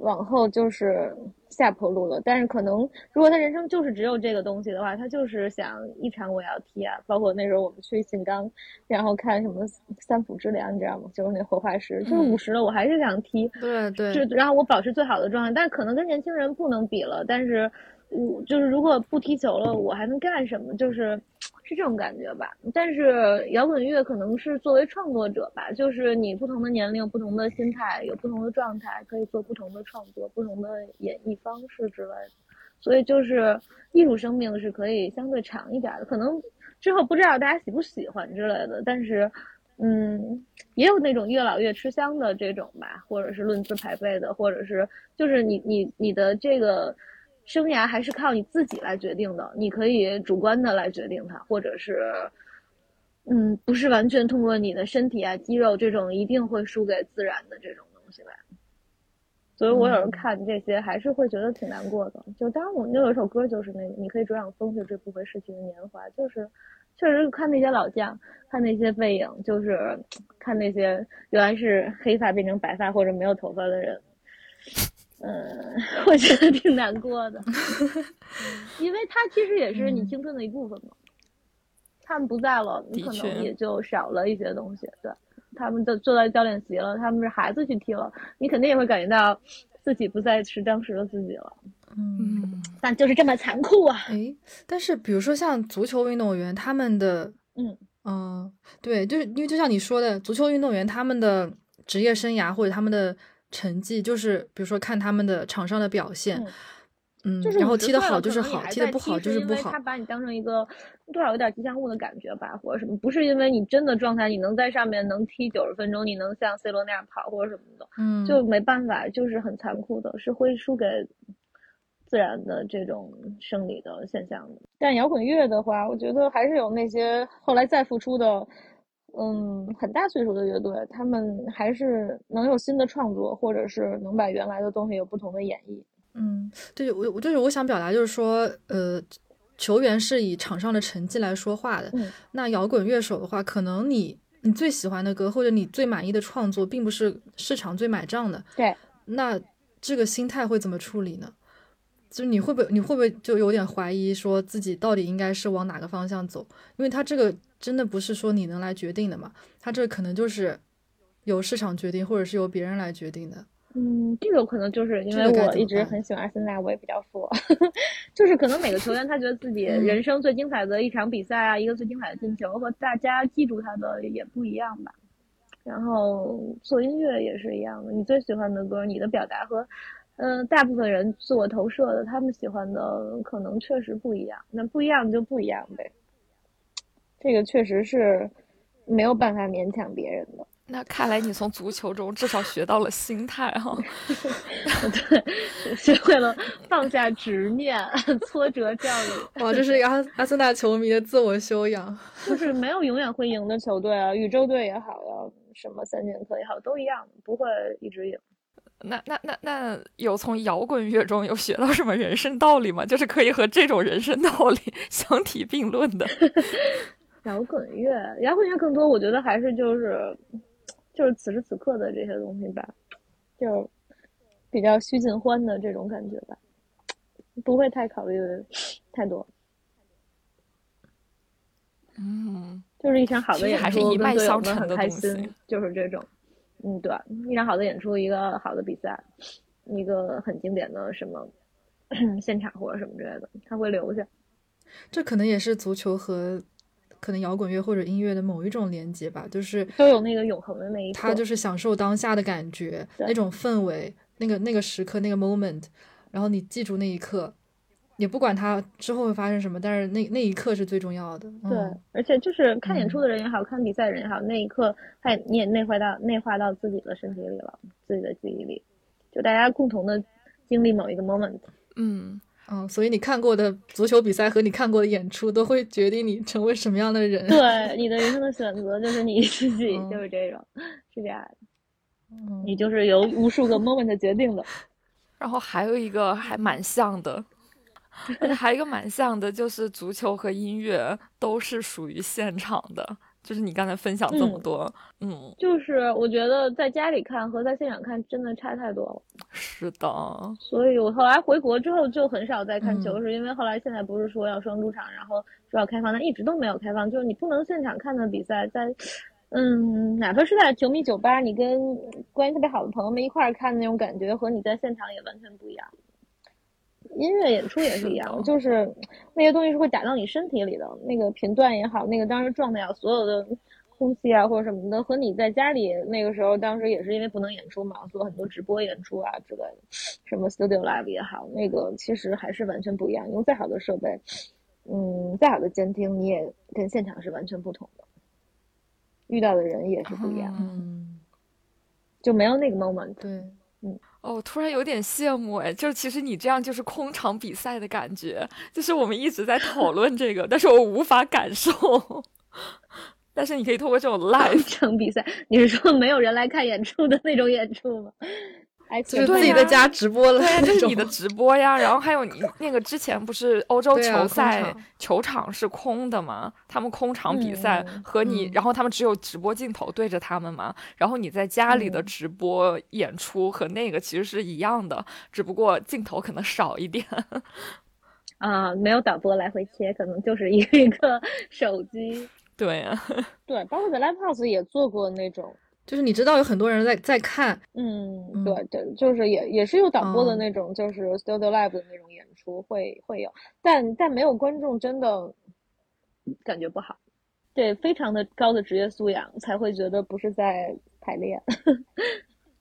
S3: 往后就是下坡路了。但是可能如果他人生就是只有这个东西的话，他就是想一场我要踢啊。包括那时候我们去信冈，然后看什么三浦之良，你知道吗？就是那活化石，就是
S2: 嗯
S3: 五十了，我还是想踢。
S1: 对对，
S3: 就，然后我保持最好的状态，但是可能跟年轻人不能比了。但是，我就是如果不踢球了，我还能干什么？就是是这种感觉吧。但是摇滚乐可能是作为创作者吧，就是你不同的年龄、不同的心态、有不同的状态，可以做不同的创作、不同的演绎方式之类的。所以就是艺术生命是可以相对长一点的，可能之后不知道大家喜不喜欢之类的，但是。嗯，也有那种越老越吃香的这种吧，或者是论资排辈的，或者是就是你你你的这个生涯还是靠你自己来决定的，你可以主观的来决定它，或者是嗯，不是完全通过你的身体啊肌肉这种一定会输给自然的这种东西吧。所以我有时候看这些还是会觉得挺难过的。就当然我们就有一首歌就是那个，你可以追上风，就追不回逝去的年华，就是确实看那些老将，看那些背影，就是看那些原来是黑发变成白发或者没有头发的人，嗯，我觉得挺难过的，嗯因为他其实也是你青春的一部分嘛。他们不在了，你可能也就少了一些东西。对，他们就坐在教练席了，他们是孩子去踢了，你肯定也会感觉到自己不再是当时的自己了。
S1: 嗯。
S2: 嗯，
S3: 但就是这么残酷啊！
S1: 诶，但是比如说像足球运动员，他们的，
S3: 嗯
S1: 嗯、对，就是因为就像你说的，足球运动员他们的职业生涯或者他们的成绩，就是比如说看他们的场上的表现，嗯，
S3: 就是
S1: 然后踢得好就是好，踢得不好就是不好
S3: 他，把你当成一个多少有点吉祥物的感觉吧，或者什么，不是因为你真的状态，你能在上面能踢九十分钟，你能像 C 罗那样跑或者什么的，
S1: 嗯，
S3: 就没办法，就是很残酷的，是会输给自然的这种生理的现象的。但摇滚乐的话，我觉得还是有那些后来再复出的，嗯，很大岁数的乐队，他们还是能有新的创作，或者是能把原来的东西有不同的演绎。
S1: 嗯，对我我就是我想表达就是说，呃，球员是以场上的成绩来说话的，
S3: 嗯
S1: 那摇滚乐手的话，可能你你最喜欢的歌或者你最满意的创作，并不是市场最买账的，
S3: 对，
S1: 那这个心态会怎么处理呢？就是你会不会你会不会就有点怀疑，说自己到底应该是往哪个方向走？因为他这个真的不是说你能来决定的嘛，他这可能就是由市场决定，或者是由别人来决定的。
S3: 嗯，这个可能就是因为我一直很喜欢阿森纳，我也比较服，就是可能每个球员他觉得自己
S1: 嗯
S3: 人生最精彩的一场比赛啊，一个最精彩的进球和大家记住他的也不一样吧。然后做音乐也是一样的，你最喜欢的歌，你的表达和，嗯、大部分人自我投射的他们喜欢的可能确实不一样，那不一样就不一样呗。这个确实是没有办法勉强别人的。
S2: 那看来你从足球中至少学到了心态哈、
S3: 对，学会了放下执念，挫折教育，
S1: 哇，这是阿阿森纳球迷的自我修养。
S3: 就是没有永远会赢的球队啊，宇宙队也好呀、什么三剑客也好，都一样，不会一直赢。
S2: 那那那那有从摇滚乐中有学到什么人生道理吗？就是可以和这种人生道理相提并论的。
S3: 摇滚乐，摇滚乐更多，我觉得还是就是就是此时此刻的这些东西吧，就比较虚尽欢的这种感觉吧，不会太考虑太多。
S2: 嗯，
S3: 就是一场好的演出，跟
S2: 一脉
S3: 队友们很
S2: 相承的
S3: 开心，就是这种。嗯，对，一场好的演出，一个好的比赛，一个很经典的什么 现场或者什么之类的，他会留下。
S1: 这可能也是足球和可能摇滚乐或者音乐的某一种连接吧，就是
S3: 都有那个永恒的那一刻。
S1: 他就是享受当下的感觉，那种氛围，那个那个时刻，那个 moment，然后你记住那一刻，也不管它之后会发生什么，但是那那一刻是最重要的。
S3: 对
S1: 嗯，
S3: 而且就是看演出的人也好，看比赛的人也好，那一刻他也你也内化到内化到自己的身体里了，自己的记忆里，就大家共同的经历某一个 moment。
S2: 嗯，
S1: 嗯，所以你看过的足球比赛和你看过的演出都会决定你成为什么样的人。
S3: 对，你的人生的选择就是你自己，
S1: 嗯
S3: 就是这种，是这样的，
S1: 嗯
S3: 你就是由无数个 moment 决定的。
S2: 然后还有一个还蛮像的，而且还有一个蛮像的，就是足球和音乐都是属于现场的。就是你刚才分享这么
S3: 嗯
S2: 多，嗯，
S3: 就是我觉得在家里看和在现场看真的差太多了，
S2: 是的，
S3: 所以我后来回国之后就很少再看球，
S1: 嗯。
S3: 是因为后来现在不是说要双主场，然后说要开放，但一直都没有开放，就是你不能现场看的比赛，在嗯，哪怕是在球迷酒吧，你跟关系特别好的朋友们一块儿看那种感觉，和你在现场也完全不一样。音乐演出也是一样，
S2: 是
S3: 就是那些东西是会打到你身体里的，那个频段也好，那个当时状态啊，所有的空气啊或者什么的，和你在家里那个时候，当时也是因为不能演出嘛，做很多直播演出啊之类的，什么 studio live 也好，那个其实还是完全不一样。用再好的设备，嗯，再好的监听，你也跟现场是完全不同的，遇到的人也是不一样，
S2: 嗯
S1: 嗯，
S3: 就没有那个 moment。
S1: 对，
S2: 哦，我突然有点羡慕哎，就是其实你这样就是空场比赛的感觉，就是我们一直在讨论这个，但是我无法感受。但是你可以通过这种 live，
S3: 场比赛，你是说没有人来看演出的那种演出吗？哎，
S1: 就是自己在家直播了
S2: 对。这是你的直播呀。然后还有你那个之前不是欧洲球赛、
S1: 场
S2: 球场是空的吗？他们空场比赛
S3: 嗯
S2: 和你，
S1: 嗯
S2: 然后他们只有直播镜头对着他们嘛。然后你在家里的
S3: 嗯
S2: 直播演出和那个其实是一样的，只不过镜头可能少一点。
S3: 啊，没有导播来回切，可能就是一个一个手机。
S2: 对呀，
S3: 对，包括在 Live House 也做过那种，
S1: 就是你知道有很多人在在看，
S3: 嗯，
S1: 嗯。
S3: 对对，就是也也是有导播的
S1: 哦
S3: 那种，就是 Studio Live 的那种演出会会有，但但没有观众真的感觉不好，对，非常的高的职业素养才会觉得不是在排练。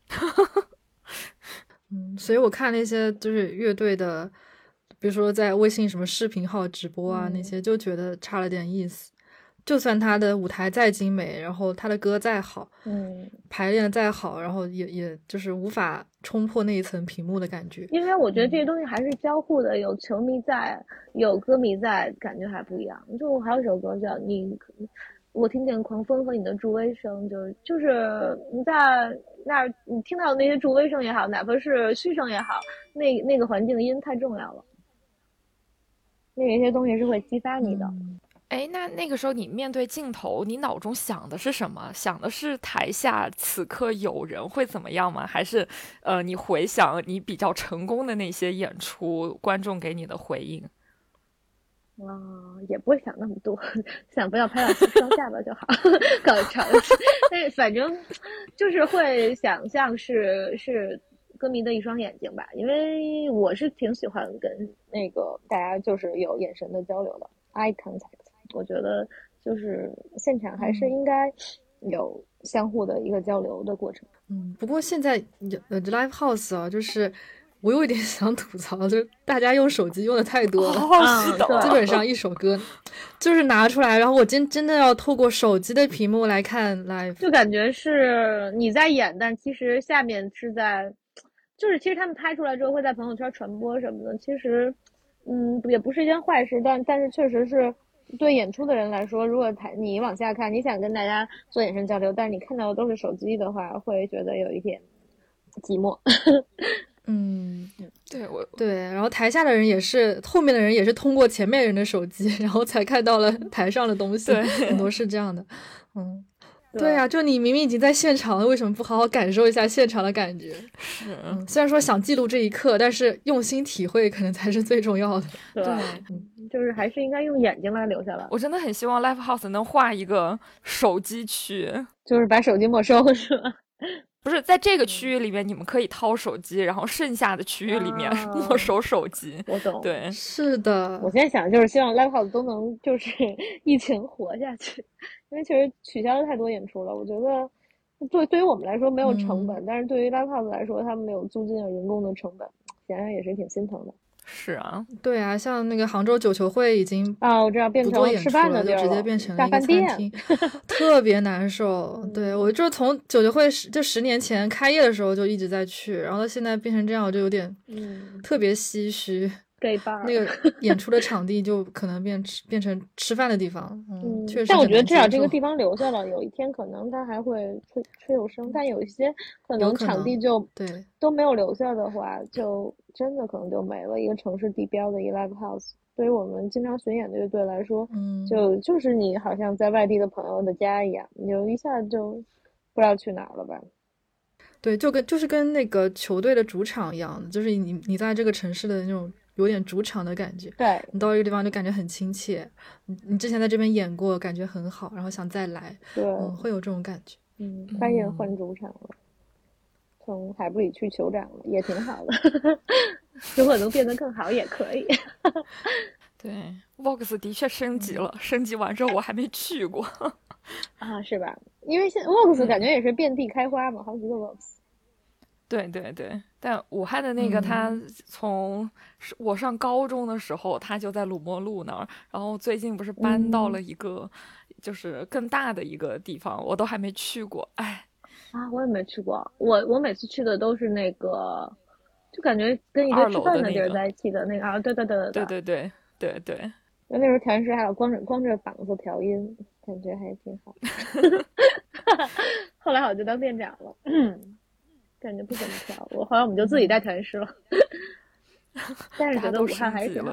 S1: 嗯，所以我看那些就是乐队的，比如说在微信什么视频号直播啊、那
S3: 嗯。
S1: 些，就觉得差了点意思。就算他的舞台再精美，然后他的歌再好，
S3: 嗯，
S1: 排练的再好，然后也也就是无法冲破那一层屏幕的感觉。
S3: 因为我觉得这些东西还是交互的，有球迷在，有歌迷在，感觉还不一样。就还有一首歌叫你，我听见狂风和你的助威声，就是就是你在那儿你听到那些助威声也好，哪怕是嘘声也好，那那个环境的音太重要了。那有一些东西是会激发你的。
S2: 哎，那那个时候你面对镜头，你脑中想的是什么？想的是台下此刻有人会怎么样吗？还是，呃，你回想你比较成功的那些演出，观众给你的回应？
S3: 啊，也不会想那么多，想不要拍到双下巴就好，搞尝试。但是反正就是会想象是是歌迷的一双眼睛吧，因为我是挺喜欢跟那个大家就是有眼神的交流的，eye contact。我觉得就是现场还是应该有相互的一个交流的过程。
S1: 嗯，不过现在呃，live house 啊，就是我有一点 想吐槽，就是大家用手机用的太多了，基本上一首歌就是拿出来，然后我真真的要透过手机的屏幕来看 live，
S3: 就感觉是你在演，但其实下面是在，就是其实他们拍出来之后会在朋友圈传播什么的，其实嗯也不是一件坏事，但但是确实是。对演出的人来说，如果台你往下看，你想跟大家做眼神交流，但是你看到的都是手机的话，会觉得有一点寂寞。
S1: 嗯，
S2: 对我
S1: 对，然后台下的人也是，后面的人也是通过前面人的手机，然后才看到了台上的东西，很多是这样的。嗯，对呀，就你明明已经在现场了，为什么不好好感受一下现场的感觉？
S2: 是，
S1: 虽然说想记录这一刻，但是用心体会可能才是最重要的。
S3: 对。就是还是应该用眼睛来留下来。
S2: 我真的很希望 Live House 能画一个手机区，
S3: 就是把手机没收，是吧？
S2: 不是，在这个区域里面你们可以掏手机，然后剩下的区域里面没收手机。
S3: 我懂。
S2: 对，
S1: 是的。
S3: 我现在想就是希望 Live House 都能就是 疫情活下去，因为其实取消了太多演出了。我觉得对对于我们来说没有成本，但是对于 Live House 来说，他们有租金有、人工的成本，想想也是挺心疼的。
S2: 是啊，
S1: 对啊，像那个杭州九球会已经
S3: 啊，我知道变成吃饭的
S1: 就直接变成了一个餐厅，特别难受。对我就是从九球会十就十年前开业的时候就一直在去，然后到现在变成这样，我就有点
S3: 嗯
S1: 特别唏嘘。
S3: Gay bar
S1: 那个演出的场地就可能变吃变成吃饭的地方，嗯，确实。
S3: 但我觉得至少这个地方留下了，有一天可能它还会吹吹有声。但有一些可能场地就
S1: 对
S3: 都没有留下的话，就真的可能就没了。一个城市地标的一个 live house，对于我们经常巡演的乐队来说，
S1: 嗯，
S3: 就就是你好像在外地的朋友的家一样，你就一下就不知道去哪儿了吧？
S1: 对，就跟就是跟那个球队的主场一样的，就是你你在这个城市的那种。有点主场的感觉，
S3: 对
S1: 你到一个地方就感觉很亲切。你你之前在这边演过，感觉很好，然后想再来，
S3: 对，
S1: 会有这种感觉。
S3: 嗯，发现换主场了，从海布里去酋长了，也挺好的。如果能变得更好，也可以。
S2: 对，Vox 的确升级了，升级完之后我还没去过
S3: 啊，是吧？因为现 Vox 感觉也是遍地开花嘛，好几个 Vox。
S2: 对对对，但武汉的那个，他从我上高中的时候，他就在鲁墨路那儿，然后最近不是搬到了一个，就是更大的一个地方，我都还没去过，哎，
S3: 啊，我也没去过，我我每次去的都是那个，就感觉跟一个吃饭的地儿在一起的那个啊，对对对
S2: 对对对对对对，
S3: 那时候调音师还有光着光着膀子调音，感觉还挺好，后来我就当店长了。感觉不怎么调，我后来我们就自己带调音师了。但是觉得武汉还是挺好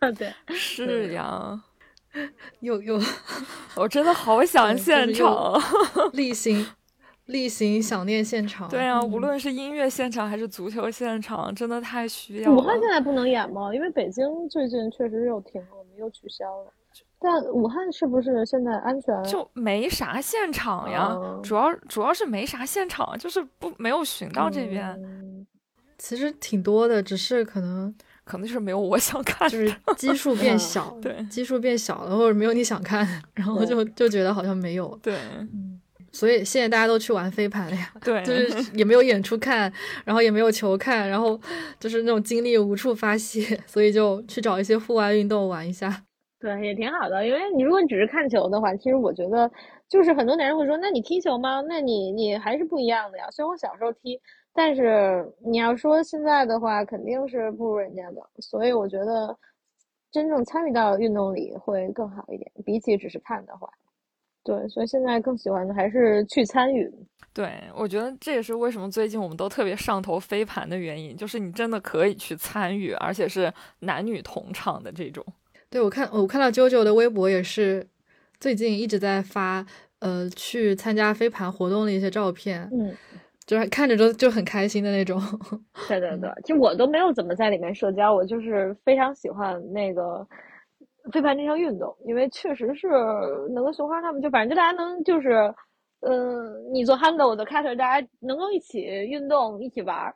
S3: 的。对，
S2: 是呀，
S1: 又又，
S2: 我真的好想现场，
S1: 例行例行想念现场。
S2: 对啊，无论是音乐现场还是足球现场，真的太需要。
S3: 武汉现在不能演吗？因为北京最近确实又停了，我们又取消了。但武汉是不是现在安全？
S2: 就没啥现场呀，主要主要是没啥现场，就是不没有巡到这边。
S1: 其实挺多的，只是可能
S2: 可能就是没有我想看，
S1: 就是基数变小，
S2: 对，
S1: 基数变小了，或者没有你想看，然后就就觉得好像没有。
S2: 对，
S1: 所以现在大家都去玩飞盘了呀。
S2: 对，
S1: 就是 也没有演出看，然后也没有球看，然后就是那种精力无处发泄，所以就去找一些户外运动玩一下。
S3: 对，也挺好的，因为你如果你只是看球的话，其实我觉得就是很多男人会说，那你踢球吗？那你你还是不一样的呀。虽然我小时候踢，但是你要说现在的话，肯定是不如人家的。所以我觉得真正参与到运动里会更好一点，比起只是看的话。对，所以现在更喜欢的还是去参与。
S2: 对，我觉得这也是为什么最近我们都特别上头飞盘的原因，就是你真的可以去参与，而且是男女同场的这种。
S1: 对我看，我看到啾啾的微博也是最近一直在发，呃，去参加飞盘活动的一些照片，
S3: 嗯，
S1: 就是看着都就很开心的那种。
S3: 对对对，其实我都没有怎么在里面社交，我就是非常喜欢那个飞盘这项运动，因为确实是能跟熊花他们就反正就大家能就是。嗯，你做 handle 的 cutter，大家能够一起运动，一起玩儿。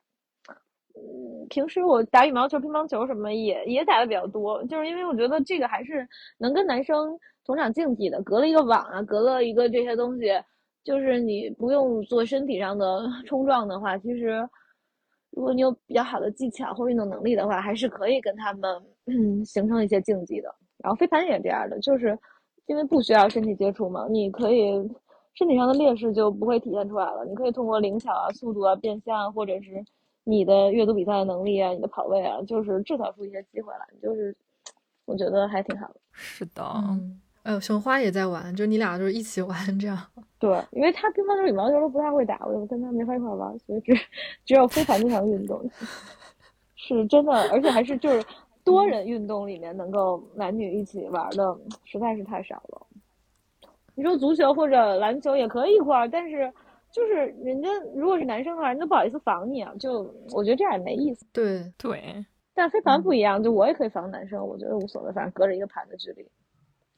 S3: 嗯，平时我打羽毛球、乒乓球什么也也打的比较多，就是因为我觉得这个还是能跟男生同场竞技的，隔了一个网啊，隔了一个这些东西，就是你不用做身体上的 冲撞的话，其实如果你有比较好的技巧或运动能力的话，还是可以跟他们嗯 形成一些竞技的。然后飞盘也这样的，就是因为不需要身体接触嘛，你可以。身体上的劣势就不会体现出来了。你可以通过灵巧啊、速度啊、变向，或者是你的阅读比赛的能力啊、你的跑位啊，就是制造出一些机会来。就是我觉得还挺好的。
S2: 是的，
S1: 嗯，呃，熊花也在玩，就你俩就是一起玩这样。
S3: 对，因为他乒乓球、羽毛球都不太会打，我就跟他没法一块玩，所以只只有飞盘这项运动 是真的，而且还是就是多人运动里面能够男女一起玩的，实在是太少了。你说足球或者篮球也可以一块儿，但是就是人家如果是男生的话，人家不好意思防你啊。就我觉得这样也没意思。
S1: 对
S2: 对，
S3: 但非凡不一样，就我也可以防男生，我觉得无所谓，反正隔着一个盘的距离，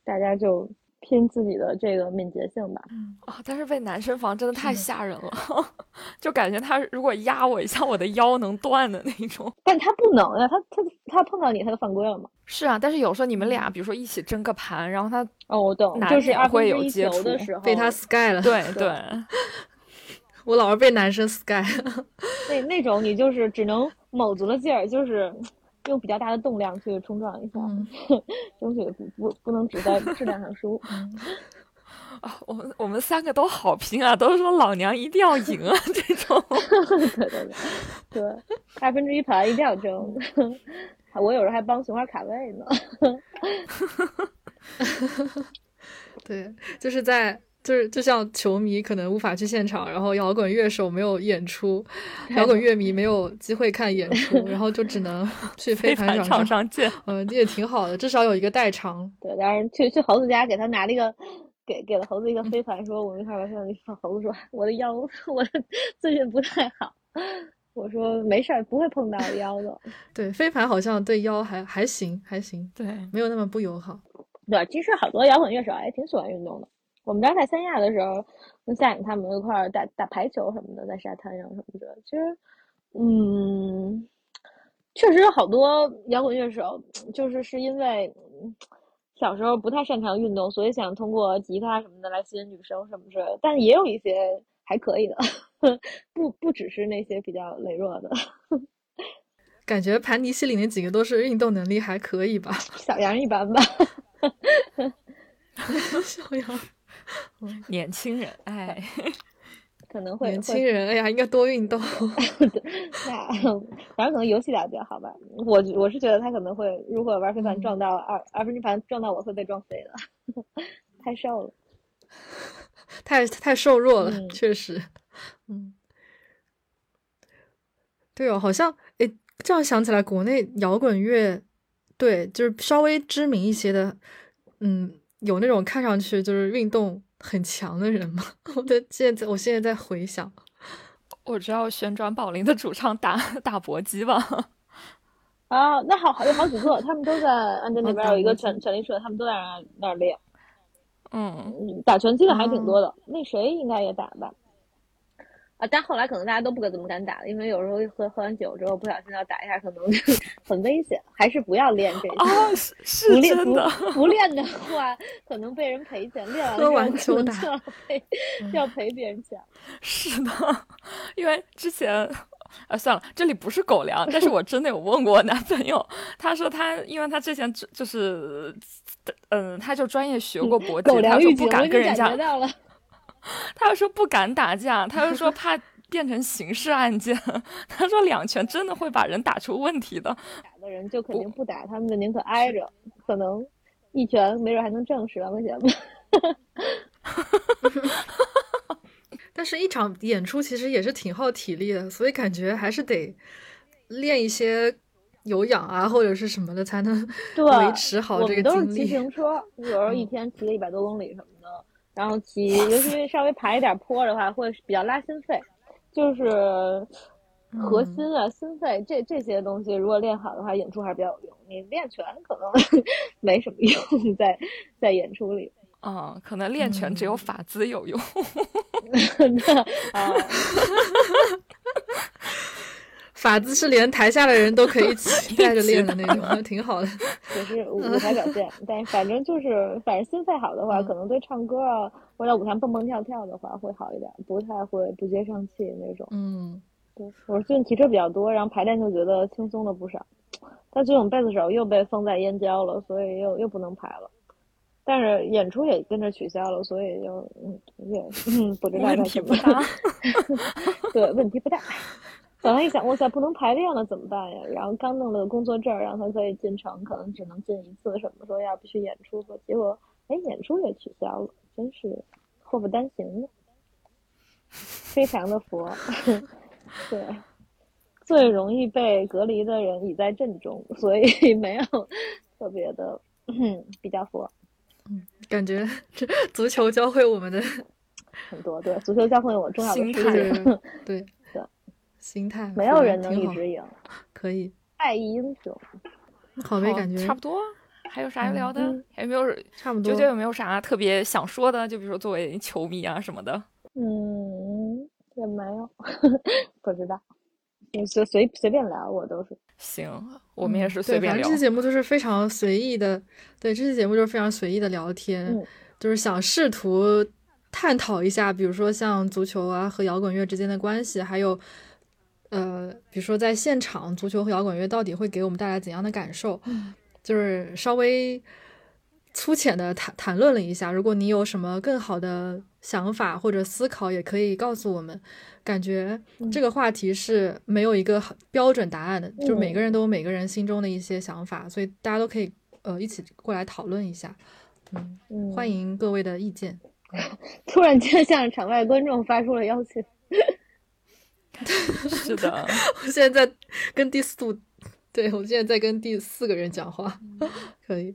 S3: 大家就拼自己的这个敏捷性吧。
S2: 啊，但是被男生防真的太吓人了，就感觉他如果压我一下，我的腰能断的那种。
S3: 但他不能呀，他他他碰到你，他就犯规了嘛。
S2: 是啊，但是有时候你们俩，比如说一起争个盘，然后他
S3: 哦，我懂，就是二
S2: 会
S3: 分之一
S2: 有接触
S3: 球的时候
S1: 被他 sky 了。
S2: 对对，
S1: 我老是被男生 sky。
S3: 那那种你就是只能卯足了劲儿，就是用比较大的动量去冲撞一下，
S1: 嗯
S3: 争取不不不能只在质量上输。
S2: 啊，我们我们三个都好拼啊，都是说老娘一定要赢啊这种。
S3: 对对对对，二分之一盘一定要争。我有时候还帮熊花卡位呢。
S1: 对，就是在就是就像球迷可能无法去现场，然后摇滚乐手没有演出，摇滚乐迷没有机会看演出，然后就只能 去飞盘场
S2: 飞盘场上见。
S1: 嗯，这也挺好的，至少有一个代偿。
S3: 对，当然去去猴子家给他拿了一个，给给了猴子一个飞盘，说我们一块玩飞盘。猴子说我的腰，我的最近不太好。我说没事儿，不会碰到腰的。
S1: 对，飞盘好像对腰还还行，还行，
S2: 对，
S1: 没有那么不友好。
S3: 对，其实好多摇滚乐手还挺喜欢运动的。我们当时在三亚的时候，跟夏颖他们一块儿打打排球什么的，在沙滩上什么的。其实，嗯，确实有好多摇滚乐手，就是是因为嗯小时候不太擅长运动，所以想通过吉他什么的来吸引女生什么之类的。但也有一些还可以的，不不只是那些比较羸弱的。
S1: 感觉盘尼西里那几个都是运动能力还可以吧？
S3: 小杨一般吧。
S1: 小杨，
S2: 年轻人，哎，
S3: 可能会
S1: 年轻人，哎呀，应该多运动。
S3: 那反正可能游戏打的比较好吧。我我是觉得他可能会，如果玩飞盘撞到二二分之盘撞到我会被撞飞的，太瘦了。
S1: 太太瘦弱了，
S3: 嗯。
S1: 确实，嗯，对哦，好像诶，这样想起来，国内摇滚乐，对，就是稍微知名一些的，嗯，有那种看上去就是运动很强的人吗？我的现在，我现在在回想，
S2: 我知道旋转保龄的主唱打 打搏击吧？
S3: 啊，那好好有好几个，他们都在安德那
S1: 哦
S3: 边有一个
S1: 打搏
S3: 拳拳击社，他们都在那儿那练。
S2: 嗯，
S3: 嗯打拳击的还挺多的，那谁应该也打吧？啊，但后来可能大家都不敢怎么敢打了，因为有时候喝喝完酒之后不小心要打一下，可能 很危险，还是不要练这个。
S2: 哦，是
S3: 不
S2: 是真的。
S3: 不练的话，可能被人赔钱；练完
S1: 喝完
S3: 了之后
S1: 就打
S3: 就要 赔，就要赔别人钱。
S2: 是的，因为之前，啊，算了，这里不是狗粮，但是我真的有问过我男朋友，他说他，因为他之前只就是，嗯，他就专业学过搏击，他说不敢跟人家。他又说不敢打架，他又说怕变成刑事案件，他说两拳真的会把人打出问题的。
S3: 打的人就肯定不打，他们就宁可挨着，可能一拳没准还能挣十万块钱吧。
S1: 但是，一场演出其实也是挺耗体力的，所以感觉还是得练一些有氧啊，或者是什么的，才能
S3: 对
S1: 维持好这个
S3: 我们都是
S1: 精力。
S3: 骑自行车，有时候一天骑个一百多公里什么的，然后骑，尤其稍微爬一点坡的话，会比较拉心肺，就是核
S1: 嗯
S3: 心啊、心肺这这些东西，如果练好的话，演出还是比较有用。你练拳可能 没什么用，在在演出里。
S2: 嗯，可能练拳只有法姿有用。
S3: 啊，
S1: 法子是连台下的人都可以一起 带着练的那种，挺好的。
S3: 也是舞舞台表现，但反正就是，反正心态好的话，
S1: 嗯
S3: 可能对唱歌啊，或者舞台蹦蹦跳跳的话会好一点，不太会不接上气那种。
S1: 嗯，
S3: 对，我最近骑车比较多，然后排练就觉得轻松了不少。但最近贝斯手又被封在燕郊了，所以又又不能排了。但是演出也跟着取消了，所以就嗯也嗯不知道
S2: 问
S3: 该怎么
S2: 题不大。
S3: 对，问题不大。本来一想，哇塞，不能排练了怎么办呀？然后刚弄了个工作证，让他可以进城，可能只能进一次，什么说要不去演出吧。结果，哎，演出也取消了，真是祸不单行呢。非常的佛，对，最容易被隔离的人已在阵中，所以 没有特别的比较佛
S1: 感觉这足球教会我们的
S3: 很多。对，足球教会我重要的事情，
S1: 对心态，
S3: 没有人能一直赢，
S1: 可以，
S3: 爱意英雄。
S1: 好呗，感觉
S2: 差不多。还有啥要聊的？
S3: 嗯
S2: 还有没有
S1: 差不多
S2: 九。九有没有啥特别想说的？就比如说作为球迷啊什么的。
S3: 嗯，也没有，不知道，你随随随便聊，我都是。
S2: 行，我们也是
S1: 嗯
S2: 随便聊
S1: 对反正这。期节目就是非常随意的，对，这期节目就是非常随意的聊天，
S3: 嗯
S1: 就是想试图探讨一下，比如说像足球啊和摇滚乐之间的关系，还有呃，比如说在现场足球和摇滚乐到底会给我们带来怎样的感受，就是稍微粗浅的谈谈论了一下。如果你有什么更好的想法或者思考，也可以告诉我们。感觉这个话题是没有一个很标准答案的，就是每个人都有每个人心中的一些想法，所以大家都可以呃一起过来讨论一下。嗯，
S3: 嗯，
S1: 欢。迎各位的意见。
S3: 突然间向场外观众发出了邀请。
S2: 是的，
S1: 我现在在跟第四度，对我现在在跟第四个人讲话，可以。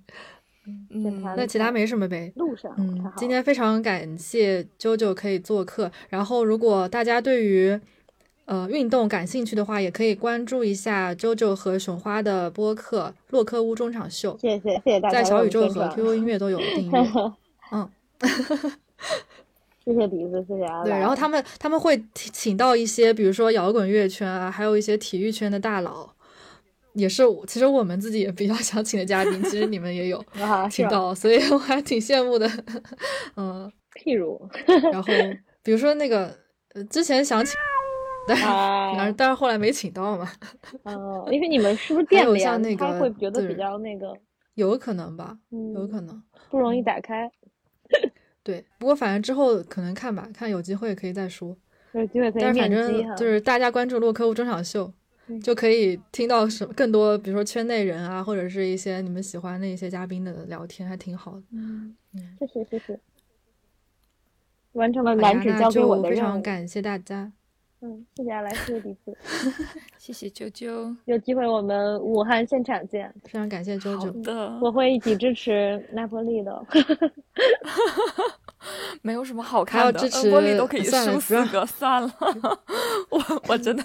S2: 嗯，
S1: 那其他没什么呗。
S3: 路上，
S1: 嗯，今天非常感谢啾啾可以做客。然后，如果大家对于呃运动感兴趣的话，也可以关注一下啾啾和熊花的播客《洛克屋中场秀》，
S3: 谢谢谢谢大家
S1: 在小宇宙和 QQ 音乐都有订阅。嗯，
S3: 谢谢笛子，谢谢阿
S1: 对，然后他们他们会请请到一些，比如说摇滚乐圈啊，还有一些体育圈的大佬，也是我其实我们自己也比较想请的嘉宾，其实你们也有 请到，所以我还挺羡慕的。嗯，
S3: 譬如
S1: 然后比如说那个呃之前想请，但是
S3: 啊，
S1: 但是但是后来没请到嘛，
S3: 嗯，因为你们是不是
S1: 还有
S3: 电
S1: 像那个
S3: 联他会觉得
S1: 对
S3: 比较那个，
S1: 有可能吧，有
S3: 嗯，
S1: 可能。
S3: 不容易打开，
S1: 对，不过反正之后可能看吧，看有机会可以再说。
S3: 有机会可以
S1: 但是反。正就是大家关注洛克屋中场秀
S3: 嗯，
S1: 就可以听到什么更多，比如说圈内人啊，或者是一些你们喜欢的一些嘉宾的聊天，还挺好的。
S3: 嗯
S1: 嗯，
S3: 谢谢谢谢，完成了蓝纸交给我
S1: 非
S3: 的任务。
S1: 常感谢大家。
S3: 嗯，谢谢阿来，谢谢鼻子，
S2: 谢谢啾啾。
S3: 有机会我们武汉现场见，
S1: 非常感谢啾
S2: 好
S1: 啾，
S2: 的，
S3: 我会一起支持拿破利的。
S2: 没有什么好看的，呃
S1: 支持
S2: 玻璃都可以输四个，算了，我我真的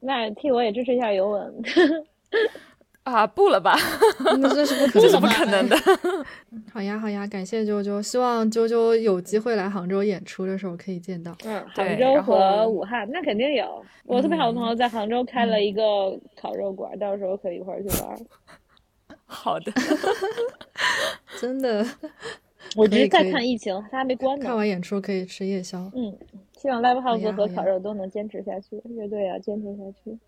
S3: 那替我也支持一下尤文。
S2: 啊不了吧，
S1: 那这是不可
S2: 这是不
S1: 能的。
S2: 可能的。
S1: 好呀好呀，感谢啾啾，希望啾啾有机会来杭州演出的时候可以见到。
S3: 嗯，杭州和武汉那肯定有。我特别好的朋友在杭州开
S1: 嗯
S3: 了一个烤肉馆，到时候可以一块儿去玩。
S2: 好的，
S1: 真的，
S3: 我只是在看疫情，它还没关呢
S1: 看。完演出可以吃夜宵。
S3: 嗯，希望 live house 和烤肉都能坚持下去，乐队啊坚持下去，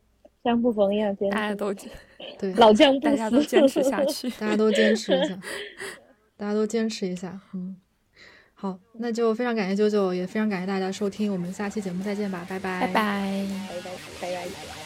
S3: 像不逢一样坚持，
S2: 大家都
S1: 对，
S3: 老将不死。
S2: 大家都坚持 下去。
S1: 大家都坚持一下，大家都坚持一下，嗯，好，那就非常感谢九九，也非常感谢大家收听，我们下期节目再见吧，拜拜，
S2: 拜拜。
S3: 拜拜拜拜。